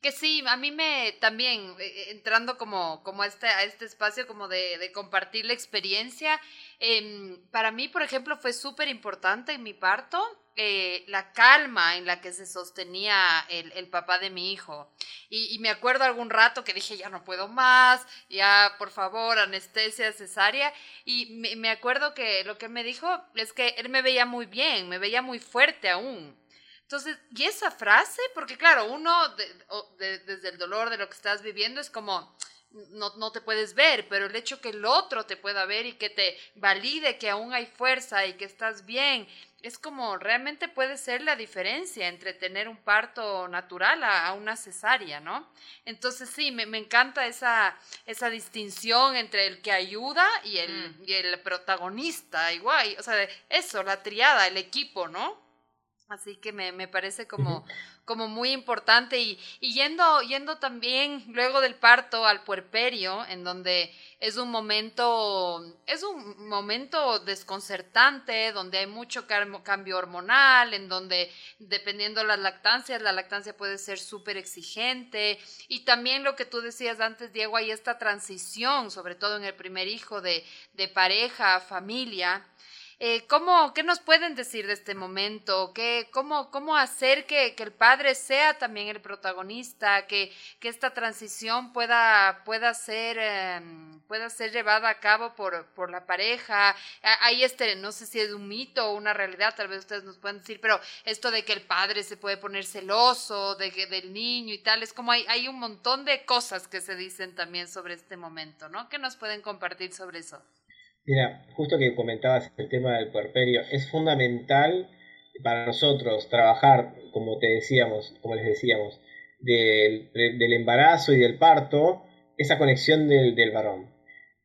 Que sí, a mí me también, eh, entrando como, como a, este, a este espacio como de, compartir la experiencia, Em, para mí, por ejemplo, fue súper importante en mi parto eh, la calma en la que se sostenía el, papá de mi hijo. Y, me acuerdo algún rato que dije, ya no puedo más, ya por favor, anestesia cesárea. Y me, acuerdo que lo que me dijo es que él me veía muy bien, me veía muy fuerte aún. Entonces, y esa frase, porque claro, uno desde el dolor de lo que estás viviendo es como, no, no, te puedes ver, pero el hecho que el otro te pueda ver y que te valide que aún hay fuerza y que estás bien, es como realmente puede ser la diferencia entre tener un parto natural a, una cesárea, ¿no? Entonces sí, me, encanta esa, esa distinción entre el que ayuda y el, mm. y el protagonista, igual, o sea, eso, la triada, el equipo, ¿no? Así que me, me parece como, como muy importante. Y, y, yendo, yendo también luego del parto al puerperio, en donde es un momento, es un momento desconcertante, donde hay mucho cambio hormonal, en donde dependiendo de las lactancias, la lactancia puede ser súper exigente. Y también lo que tú decías antes, Diego, hay esta transición, sobre todo en el primer hijo de, de pareja, familia, eh, ¿cómo, ¿Qué nos pueden decir de este momento? ¿Qué, cómo, ¿Cómo hacer que, que, el padre sea también el protagonista? Que, que esta transición pueda, pueda, ser, em, pueda ser llevada a cabo por, por la pareja. Hay este, no sé si es un mito o una realidad, tal vez ustedes nos pueden decir, pero esto de que el padre se puede poner celoso de, del niño y tal, es como hay, hay un montón de cosas que se dicen también sobre este momento, ¿no? ¿Qué nos pueden compartir sobre eso? Mira, justo que comentabas el tema del puerperio, es fundamental para nosotros trabajar, como te decíamos, como les decíamos, del, embarazo y del parto, esa conexión del, varón.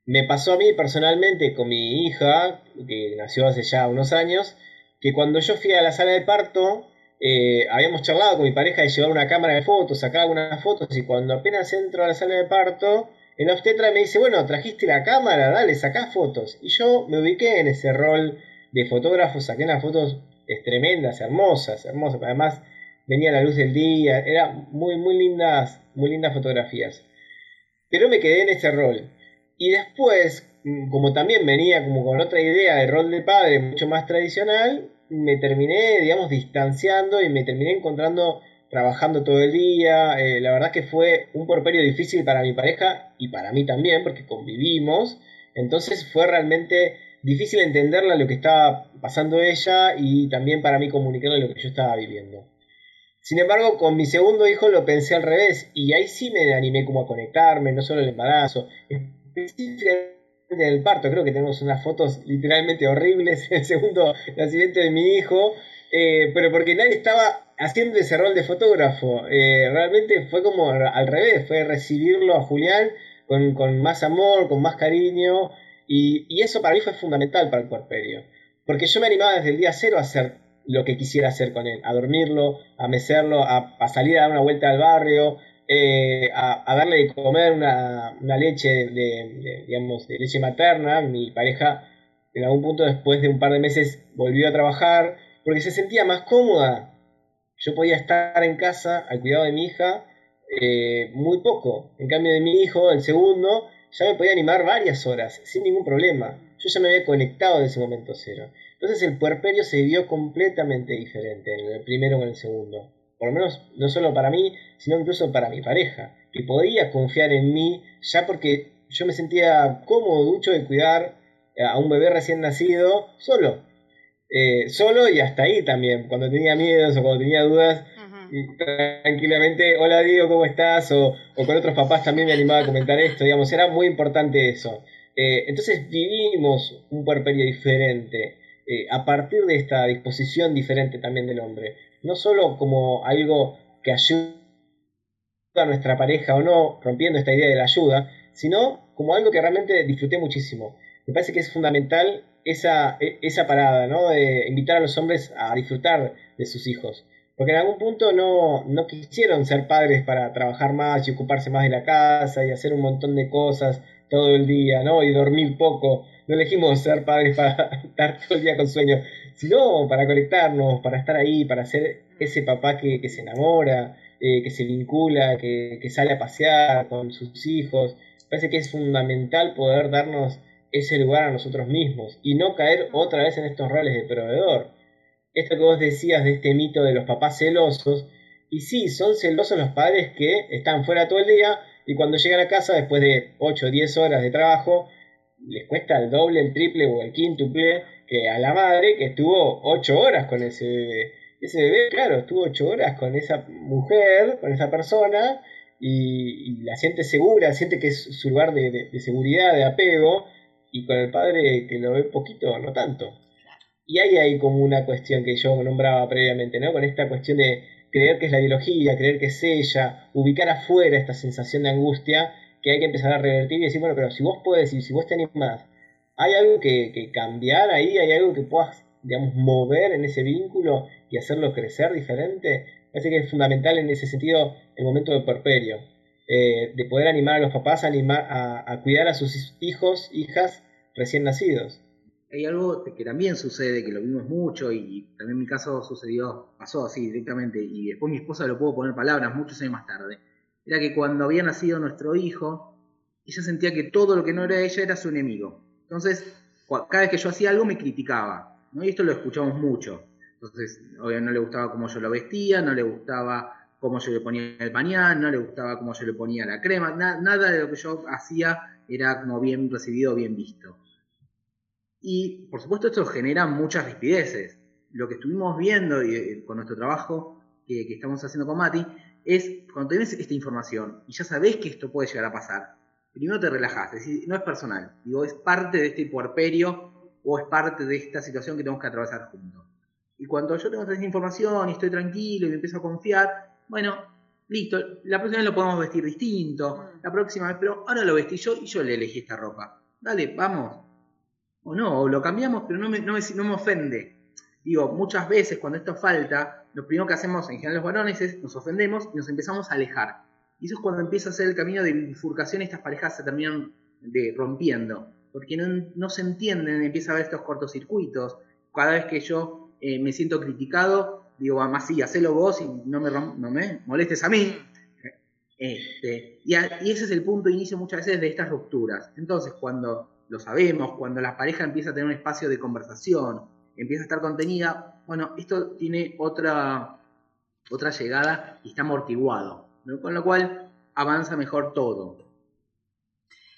Me pasó a mí personalmente con mi hija, que nació hace ya unos años, que cuando yo fui a la sala de parto, eh, habíamos charlado con mi pareja de llevar una cámara de fotos, sacar algunas fotos, y cuando apenas entro a la sala de parto, el obstetra me dice, bueno, trajiste la cámara, dale, sacá fotos. Y yo me ubiqué en ese rol de fotógrafo, saqué unas fotos tremendas, hermosas, hermosas. Además, venía la luz del día, eran muy, muy lindas, muy lindas fotografías. Pero me quedé en ese rol. Y después, mm, como también venía como con otra idea de rol de padre mucho más tradicional, me terminé, digamos, distanciando y me terminé encontrando trabajando todo el día. Eh, la verdad que fue un porperio difícil para mi pareja y para mí también, porque convivimos. Entonces fue realmente difícil entenderla lo que estaba pasando ella y también para mí comunicarle lo que yo estaba viviendo. Sin embargo, con mi segundo hijo lo pensé al revés y ahí sí me animé como a conectarme, no solo el embarazo, específicamente en el parto. Creo que tenemos unas fotos literalmente horribles, el segundo nacimiento de mi hijo, eh, pero porque nadie estaba haciendo ese rol de fotógrafo. Eh, realmente fue como al revés, fue recibirlo a Julián con, más amor, con más cariño, y, eso para mí fue fundamental para el puerperio, porque yo me animaba desde el día cero a hacer lo que quisiera hacer con él, a dormirlo, a mecerlo, a, salir a dar una vuelta al barrio, eh, a, darle de comer una, leche de, digamos, de leche materna. Mi pareja en algún punto después de un par de meses volvió a trabajar porque se sentía más cómoda. Yo podía estar en casa al cuidado de mi hija eh, muy poco. En cambio de mi hijo, el segundo, ya me podía animar varias horas sin ningún problema. Yo ya me había conectado en ese momento cero. Entonces el puerperio se vio completamente diferente en el primero en el segundo. Por lo menos no solo para mí, sino incluso para mi pareja, que podía confiar en mí ya porque yo me sentía cómodo, ducho de cuidar a un bebé recién nacido solo. Eh, solo y hasta ahí también, cuando tenía miedos o cuando tenía dudas, tranquilamente, hola Diego, ¿cómo estás? O, con otros papás también me animaba a comentar esto, digamos, era muy importante eso. Eh, entonces vivimos un puerperio diferente eh, a partir de esta disposición diferente también del hombre, no solo como algo que ayuda a nuestra pareja o no, rompiendo esta idea de la ayuda, sino como algo que realmente disfruté muchísimo. Me parece que es fundamental esa, e, esa parada, ¿no? De invitar a los hombres a disfrutar de sus hijos. Porque en algún punto no, no quisieron ser padres para trabajar más y ocuparse más de la casa y hacer un montón de cosas todo el día, ¿no? Y dormir poco. No elegimos ser padres para estar todo el día con sueño, sino para conectarnos, para estar ahí, para ser ese papá que, que se enamora, eh, que se vincula, que, que sale a pasear con sus hijos. Parece que es fundamental poder darnos ese lugar a nosotros mismos y no caer otra vez en estos roles de proveedor. Esto que vos decías de este mito de los papás celosos, y sí, son celosos los padres que están fuera todo el día y cuando llegan a casa después de 8 o 10 horas de trabajo, les cuesta el doble, el triple o el quíntuple que a la madre que estuvo 8 horas con ese bebé. Ese bebé, claro, estuvo 8 horas con esa mujer, con esa persona, y, la siente segura, siente que es su lugar de, seguridad, de apego, y con el padre que lo ve poquito, no tanto. Y hay ahí como una cuestión que yo nombraba previamente, ¿no? Con esta cuestión de creer que es la biología, creer que es ella, ubicar afuera esta sensación de angustia que hay que empezar a revertir y decir, bueno, pero si vos puedes y si vos te animás, ¿hay algo que, que cambiar ahí? ¿Hay algo que puedas, digamos, mover en ese vínculo y hacerlo crecer diferente? Parece que es fundamental en ese sentido el momento de porperio, eh, de poder animar a los papás a, animar, a, cuidar a sus hijos, hijas recién nacidos. Hay algo que también sucede, que lo vimos mucho y también en mi caso sucedió, pasó así directamente y después mi esposa lo pudo poner palabras muchos años más tarde. Era que cuando había nacido nuestro hijo, ella sentía que todo lo que no era ella era su enemigo. Entonces, cada vez que yo hacía algo me criticaba. ¿no? Y esto lo escuchamos mucho. Entonces, obviamente no le gustaba cómo yo lo vestía, no le gustaba cómo yo le ponía el pañal, no le gustaba cómo yo le ponía la crema, nada de lo que yo hacía era como bien recibido, bien visto. Y por supuesto esto genera muchas rispideces. Lo que estuvimos viendo eh, con nuestro trabajo que, estamos haciendo con Mati es cuando tienes esta información y ya sabes que esto puede llegar a pasar, primero te relajas, es decir, no es personal, digo, es parte de este puerperio o es parte de esta situación que tenemos que atravesar juntos. Y cuando yo tengo esa información y estoy tranquilo y me empiezo a confiar, bueno, listo, la próxima vez lo podemos vestir distinto, mm. la próxima vez, pero ahora lo vestí yo y yo le elegí esta ropa. Dale, vamos. O no, o lo cambiamos, pero no me, no me, ofende. Digo, muchas veces cuando esto falta, lo primero que hacemos en general los varones es nos ofendemos y nos empezamos a alejar. Y eso es cuando empieza a ser el camino de bifurcación y estas parejas se terminan de, rompiendo. Porque no, no se entienden, empieza a haber estos cortocircuitos. Cada vez que yo eh, me siento criticado, digo, más sí, hacelo vos y no me, no me molestes a mí. Este, y, ese es el punto de inicio muchas veces de estas rupturas. Entonces, cuando lo sabemos, cuando la pareja empieza a tener un espacio de conversación, empieza a estar contenida, bueno, esto tiene otra, otra llegada y está amortiguado, con lo cual avanza mejor todo.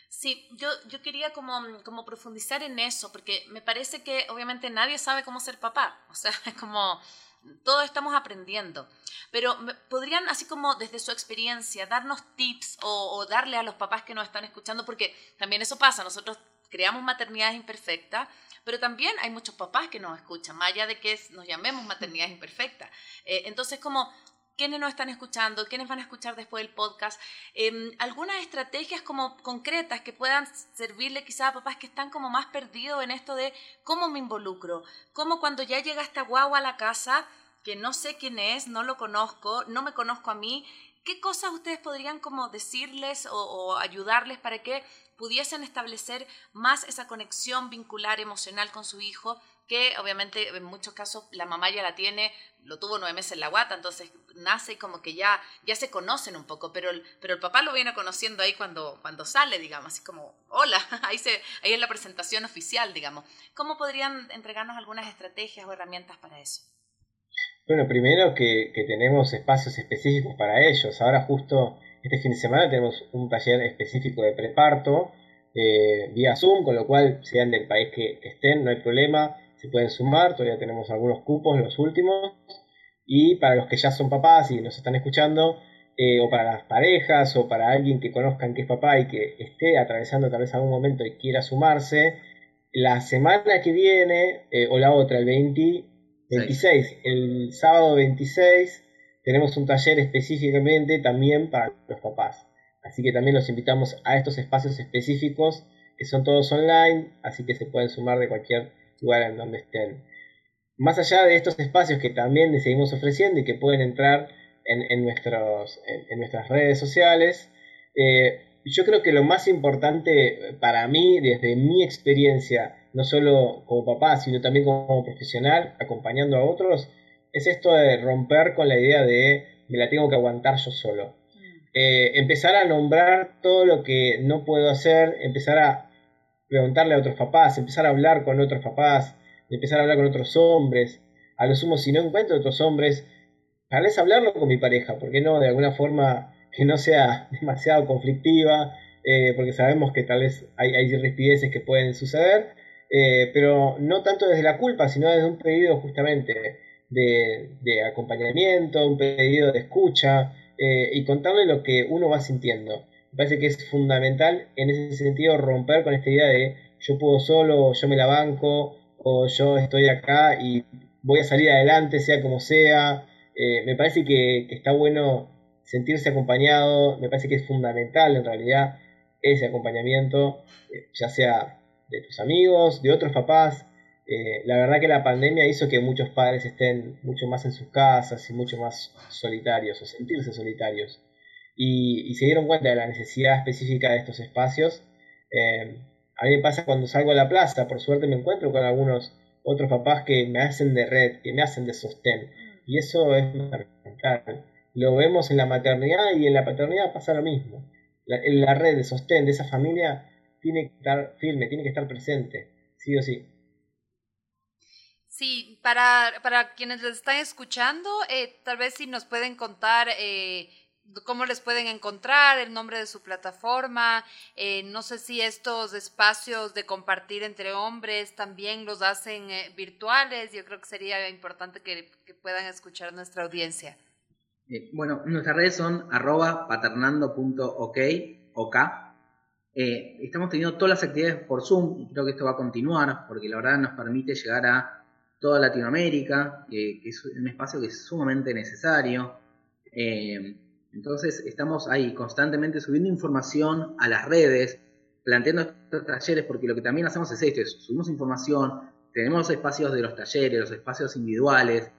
Sí, yo, yo quería como, como profundizar en eso, porque me parece que obviamente nadie sabe cómo ser papá, o sea, es como todos estamos aprendiendo, pero podrían, así como desde su experiencia, darnos tips o, darle a los papás que nos están escuchando, porque también eso pasa, nosotros creamos maternidades imperfectas, pero también hay muchos papás que nos escuchan, más allá de que nos llamemos maternidades imperfectas. Eh, entonces, como quiénes nos están escuchando, quiénes van a escuchar después del podcast, em, algunas estrategias como concretas que puedan servirle quizás a papás que están como más perdidos en esto de cómo me involucro, cómo cuando ya llega esta guagua a la casa, que no sé quién es, no lo conozco, no me conozco a mí, ¿qué cosas ustedes podrían como decirles o, o ayudarles para que pudiesen establecer más esa conexión vincular emocional con su hijo que obviamente en muchos casos la mamá ya la tiene, lo tuvo nueve meses en la guata, entonces nace y como que ya, ya se conocen un poco, pero el, pero el papá lo viene conociendo ahí cuando, cuando sale, digamos, así como, hola, ahí, se, ahí es la presentación oficial, digamos. ¿Cómo podrían entregarnos algunas estrategias o herramientas para eso? Bueno, primero que, que tenemos espacios específicos para ellos. Ahora justo este fin de semana tenemos un taller específico de preparto eh, vía Zoom, con lo cual sean del país que, que estén, no hay problema se pueden sumar, todavía tenemos algunos cupos, los últimos. Y para los que ya son papás y nos están escuchando, eh, o para las parejas, o para alguien que conozcan que es papá y que esté atravesando tal vez algún momento y quiera sumarse, la semana que viene, eh, o la otra, el 26, el sábado 26, tenemos un taller específicamente también para los papás. Así que también los invitamos a estos espacios específicos que son todos online, así que se pueden sumar de cualquier lugar en donde estén. Más allá de estos espacios que también les seguimos ofreciendo y que pueden entrar en, nuestros, en, nuestras redes sociales, eh, yo creo que lo más importante para mí, desde mi experiencia, no solo como papá, sino también como profesional, acompañando a otros, es esto de romper con la idea de me la tengo que aguantar yo solo. Eh, empezar a nombrar todo lo que no puedo hacer, empezar a preguntarle a otros papás, empezar a hablar con otros papás, empezar a hablar con otros hombres. A lo sumo, si no encuentro otros hombres, tal vez hablarlo con mi pareja, porque no? De alguna forma que no sea demasiado conflictiva, eh, porque sabemos que tal vez hay, hay que pueden suceder, eh, pero no tanto desde la culpa, sino desde un pedido justamente de, acompañamiento, un pedido de escucha, eh, y contarle lo que uno va sintiendo. Me parece que es fundamental en ese sentido romper con esta idea de yo puedo solo, yo me la banco, o yo estoy acá y voy a salir adelante, sea como sea. Eh, me parece que, está bueno sentirse acompañado, me parece que es fundamental en realidad ese acompañamiento, eh, ya sea de tus amigos, de otros papás. Eh, la verdad que la pandemia hizo que muchos padres estén mucho más en sus casas y mucho más solitarios o sentirse solitarios. Y, se dieron cuenta de la necesidad específica de estos espacios. a mí me pasa cuando salgo a la plaza, por suerte me encuentro con algunos otros papás que me hacen de red, que me hacen de sostén. Y eso es fundamental. Lo vemos en la maternidad y en la paternidad pasa lo mismo. La, la red de sostén de esa familia tiene que estar firme, tiene que estar presente, sí o sí. Sí, para, para quienes les están escuchando, eh, tal vez si nos pueden contar eh, cómo les pueden encontrar, el nombre de su plataforma. Eh, no sé si estos espacios de compartir entre hombres también los hacen eh, virtuales. Yo creo que sería importante que, puedan escuchar nuestra audiencia. Eh, bueno, nuestras redes son arroba paternando.ok, OK. estamos teniendo todas las actividades por Zoom y creo que esto va a continuar porque la verdad nos permite llegar a toda Latinoamérica, que es un espacio que es sumamente necesario. Entonces estamos ahí constantemente subiendo información a las redes, planteando estos talleres, porque lo que también hacemos es esto, subimos información, tenemos los espacios de los talleres, los espacios individuales,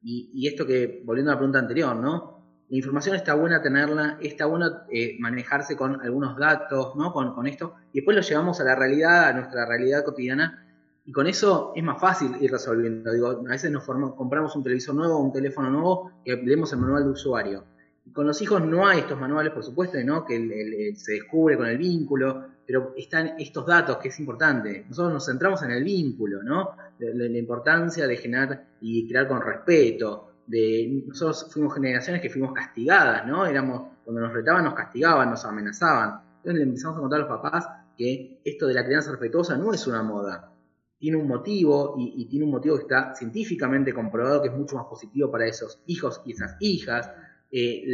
y, esto que, volviendo a la pregunta anterior, ¿no? La información está buena tenerla, está bueno eh, manejarse con algunos datos, ¿no? Con, esto, y después lo llevamos a la realidad, a nuestra realidad cotidiana, y con eso es más fácil ir resolviendo. Digo, a veces nos compramos un televisor nuevo, un teléfono nuevo, que leemos el manual de usuario con los hijos no hay estos manuales, por supuesto, ¿no? que se descubre con el vínculo, pero están estos datos que es importante. Nosotros nos centramos en el vínculo, ¿no? La, importancia de generar y crear con respeto. Nosotros fuimos generaciones que fuimos castigadas, ¿no? Éramos, cuando nos retaban nos castigaban, nos amenazaban. Entonces le empezamos a contar a los papás que esto de la crianza respetuosa no es una moda, tiene un motivo y, tiene un motivo que está científicamente comprobado que es mucho más positivo para esos hijos y esas hijas, eh,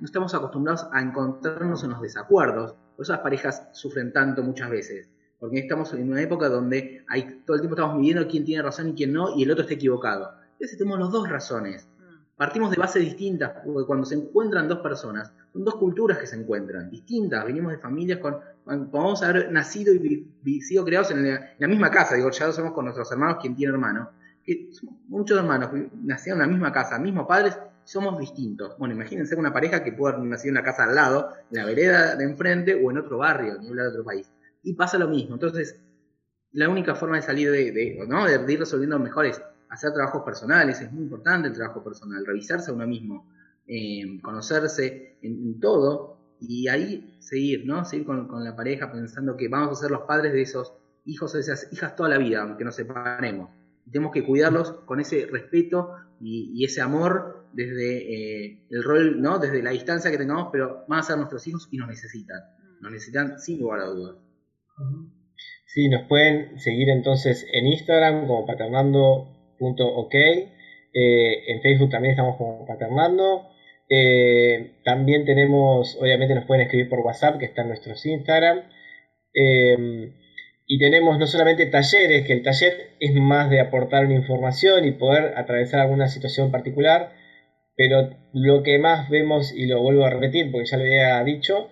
no estamos acostumbrados a encontrarnos en los desacuerdos. Por eso las parejas sufren tanto muchas veces. Porque estamos en una época donde hay, todo el tiempo estamos midiendo quién tiene razón y quién no, y el otro está equivocado. Entonces tenemos las dos razones. Mm. Partimos de bases distintas, porque cuando se encuentran dos personas, son dos culturas que se encuentran, distintas. Venimos de familias con, podemos haber nacido y sido creados en la, misma casa. Digo, ya somos con nuestros hermanos, quien tiene hermanos. Que muchos hermanos nacieron en la misma casa, mismos padres, somos distintos. Bueno, imagínense una pareja que puede haber nacido en una casa al lado, en la vereda de enfrente o en otro barrio, ni hablar de otro país. Y pasa lo mismo. Entonces, la única forma de salir de, de, ¿no? de, ir resolviendo mejor es hacer trabajos personales, es muy importante el trabajo personal, revisarse a uno mismo, eh, conocerse en, todo y ahí seguir, ¿no? Seguir con, con, la pareja pensando que vamos a ser los padres de esos hijos o esas hijas toda la vida, aunque nos separemos. Tenemos que cuidarlos con ese respeto y, ese amor desde eh, el rol, ¿no? Desde la distancia que tengamos, pero van a ser nuestros hijos y nos necesitan. Nos necesitan sin lugar a dudas. Sí, nos pueden seguir entonces en Instagram como paternando.ok. Eh, en Facebook también estamos como paternando. Eh, también tenemos, obviamente nos pueden escribir por WhatsApp, que está en nuestros Instagram. Y tenemos no solamente talleres, que el taller es más de aportar una información y poder atravesar alguna situación particular, pero lo que más vemos, y lo vuelvo a repetir porque ya lo había dicho,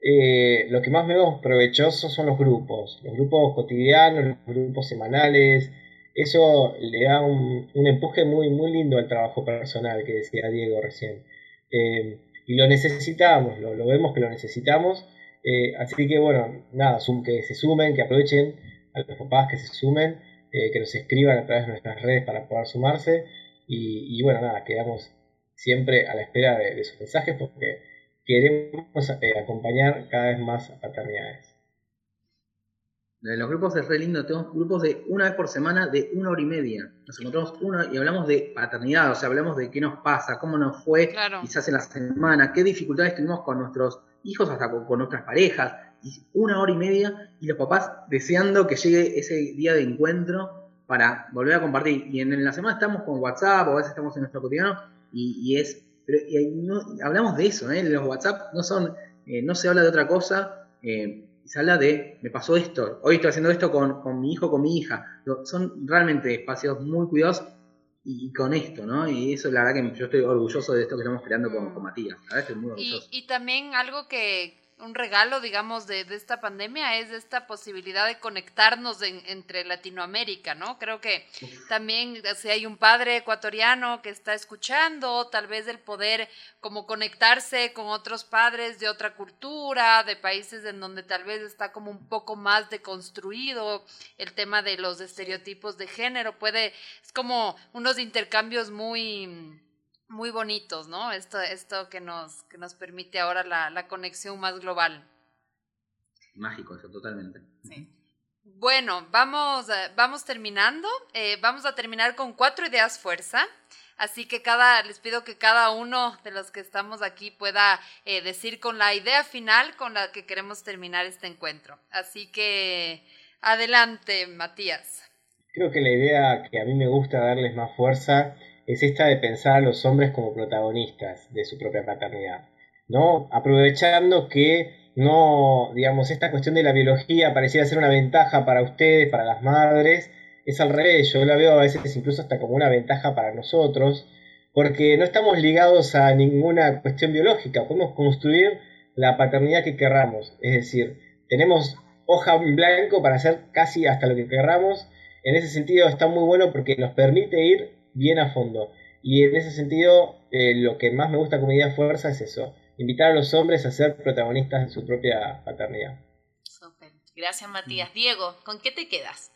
eh, lo que más vemos provechoso son los grupos, los grupos cotidianos, los grupos semanales, eso le da un, empuje muy, muy lindo al trabajo personal que decía Diego recién. Eh, y lo necesitamos, lo vemos que lo necesitamos eh, así que bueno, nada, que se sumen, que aprovechen a los papás que se sumen, eh, que nos escriban a través de nuestras redes para poder sumarse. Y, bueno, nada, quedamos siempre a la espera de, sus mensajes porque queremos eh, acompañar cada vez más a paternidades. Los grupos es re lindo, tenemos grupos de una vez por semana de una hora y media. Nos encontramos una y hablamos de paternidad, o sea, hablamos de qué nos pasa, cómo nos fue quizás en la semana, qué dificultades tuvimos con nuestros hijos, hasta con, nuestras parejas, y una hora y media, y los papás deseando que llegue ese día de encuentro para volver a compartir. Y en, la semana estamos con WhatsApp, o a veces estamos en nuestro cotidiano, y, es pero hablamos de eso, ¿eh? Los WhatsApp no son, eh, no se habla de otra cosa, eh, se habla de, me pasó esto, hoy estoy haciendo esto con, mi hijo, con mi hija. Son realmente espacios muy cuidados y, con esto, ¿no? Y eso la verdad que yo estoy orgulloso de esto que estamos creando con, con Matías. La verdad estoy muy orgulloso. y también algo que, un regalo, digamos, de, esta pandemia es esta posibilidad de conectarnos entre Latinoamérica, ¿no? Creo que también si hay un padre ecuatoriano que está escuchando, tal vez el poder como conectarse con otros padres de otra cultura, de países en donde tal vez está como un poco más deconstruido el tema de los estereotipos de género, puede, es como unos intercambios muy muy bonitos, ¿no? Esto, esto que, nos, que nos permite ahora la, conexión más global. Mágico eso, totalmente. Sí. Bueno, vamos, eh, vamos terminando. Eh, vamos a terminar con cuatro ideas fuerza. Así que cada, les pido que cada uno de los que estamos aquí pueda eh, decir con la idea final con la que queremos terminar este encuentro. Así que adelante, Matías. Creo que la idea que a mí me gusta darles más fuerza es esta de pensar a los hombres como protagonistas de su propia paternidad, ¿no? Aprovechando que no, digamos, esta cuestión de la biología pareciera ser una ventaja para ustedes, para las madres, es al revés, yo la veo a veces incluso hasta como una ventaja para nosotros, porque no estamos ligados a ninguna cuestión biológica, podemos construir la paternidad que querramos, es decir, tenemos hoja en blanco para hacer casi hasta lo que querramos, en ese sentido está muy bueno porque nos permite ir bien a fondo. Y en ese sentido, eh, lo que más me gusta como idea fuerza es eso, invitar a los hombres a ser protagonistas de su propia paternidad. Gracias, Matías. Diego, ¿con qué te quedas?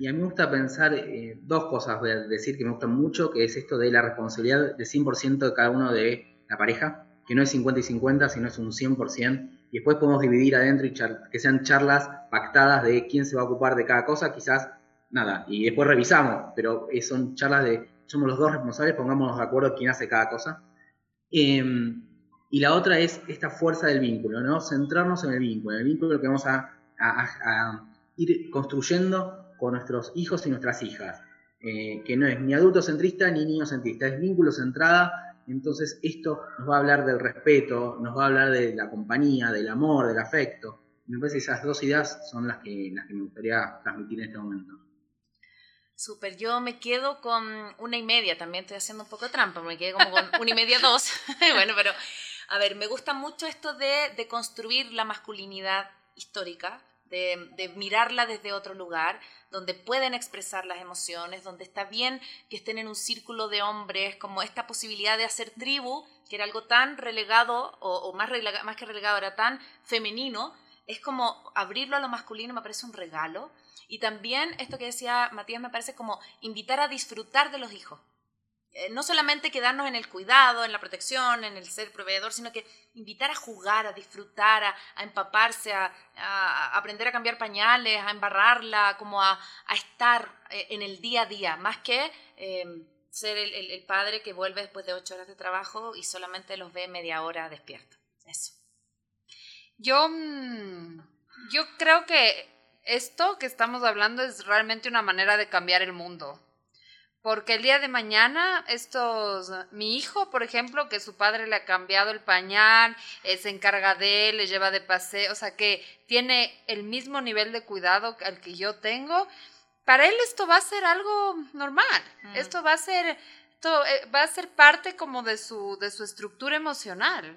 Y a mí me gusta pensar eh, dos cosas, voy a decir que me gustan mucho, que es esto de la responsabilidad de 100% de cada uno de la pareja, que no es 50 y 50, sino es un 100%, y después podemos dividir adentro y que sean charlas pactadas de quién se va a ocupar de cada cosa, quizás nada, y después revisamos, pero son charlas de, somos los dos responsables, pongámonos de acuerdo quién hace cada cosa. Em, y la otra es esta fuerza del vínculo, ¿no? Centrarnos en el vínculo, en el vínculo que vamos a, ir construyendo con nuestros hijos y nuestras hijas, eh, que no es ni adultocentrista ni niñocentrista, es vínculo centrada, entonces esto nos va a hablar del respeto, nos va a hablar de la compañía, del amor, del afecto. Me parece que esas dos ideas son las que, las que me gustaría transmitir en este momento. Súper, yo me quedo con una y media, también estoy haciendo un poco trampa, me quedé como con una y media, dos. bueno, pero a ver, me gusta mucho esto de, de construir la masculinidad histórica, de, de, mirarla desde otro lugar, donde pueden expresar las emociones, donde está bien que estén en un círculo de hombres, como esta posibilidad de hacer tribu, que era algo tan relegado, o, o más, más que relegado, era tan femenino, es como abrirlo a lo masculino, me parece un regalo y también esto que decía Matías me parece como invitar a disfrutar de los hijos. Eh, no solamente quedarnos en el cuidado, en la protección, en el ser proveedor, sino que invitar a jugar, a disfrutar, a, empaparse, a, aprender a cambiar pañales, a embarrarla, como a, estar eh, en el día a día, más que em, ser el, padre que vuelve después de ocho horas de trabajo y solamente los ve media hora despierto. Eso. Yo, mm, yo creo que esto que estamos hablando es realmente una manera de cambiar el mundo. Porque el día de mañana, estos, mi hijo, por ejemplo, que su padre le ha cambiado el pañal, eh, se encarga de él, le lleva de paseo, o sea, que tiene el mismo nivel de cuidado al que yo tengo, para él esto va a ser algo normal. Mm. Esto va a ser, esto, eh, va a ser parte como de su, de su estructura emocional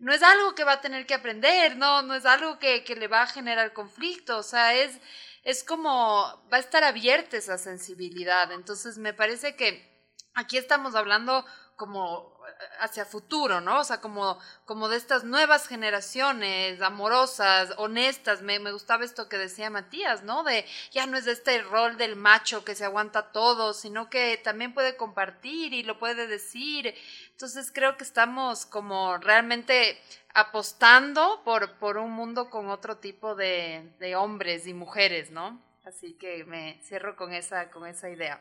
no es algo que va a tener que aprender, no, no es algo que, le va a generar conflicto, o sea, es, es como, va a estar abierta esa sensibilidad. Entonces, me parece que aquí estamos hablando como hacia futuro, ¿no? O sea, como, como de estas nuevas generaciones amorosas, honestas. Me, me, gustaba esto que decía Matías, ¿no? De ya no es este rol del macho que se aguanta todo, sino que también puede compartir y lo puede decir. Entonces creo que estamos como realmente apostando por, por un mundo con otro tipo de, de hombres y mujeres, ¿no? Así que me cierro con esa, con esa idea.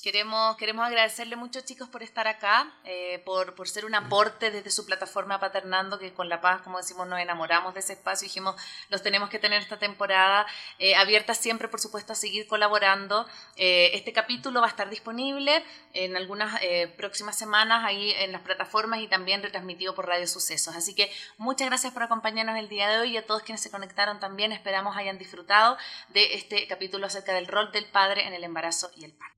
Queremos, queremos agradecerle mucho, chicos, por estar acá, eh, por, por, ser un aporte desde su plataforma Paternando, que con La Paz, como decimos, nos enamoramos de ese espacio dijimos, los tenemos que tener esta temporada eh, abierta siempre, por supuesto, a seguir colaborando. Eh, este capítulo va a estar disponible en algunas próximas semanas ahí en las plataformas y también retransmitido por Radio Sucesos. Así que muchas gracias por acompañarnos el día de hoy y a todos quienes se conectaron también. Esperamos hayan disfrutado de este capítulo acerca del rol del padre en el embarazo y el parto.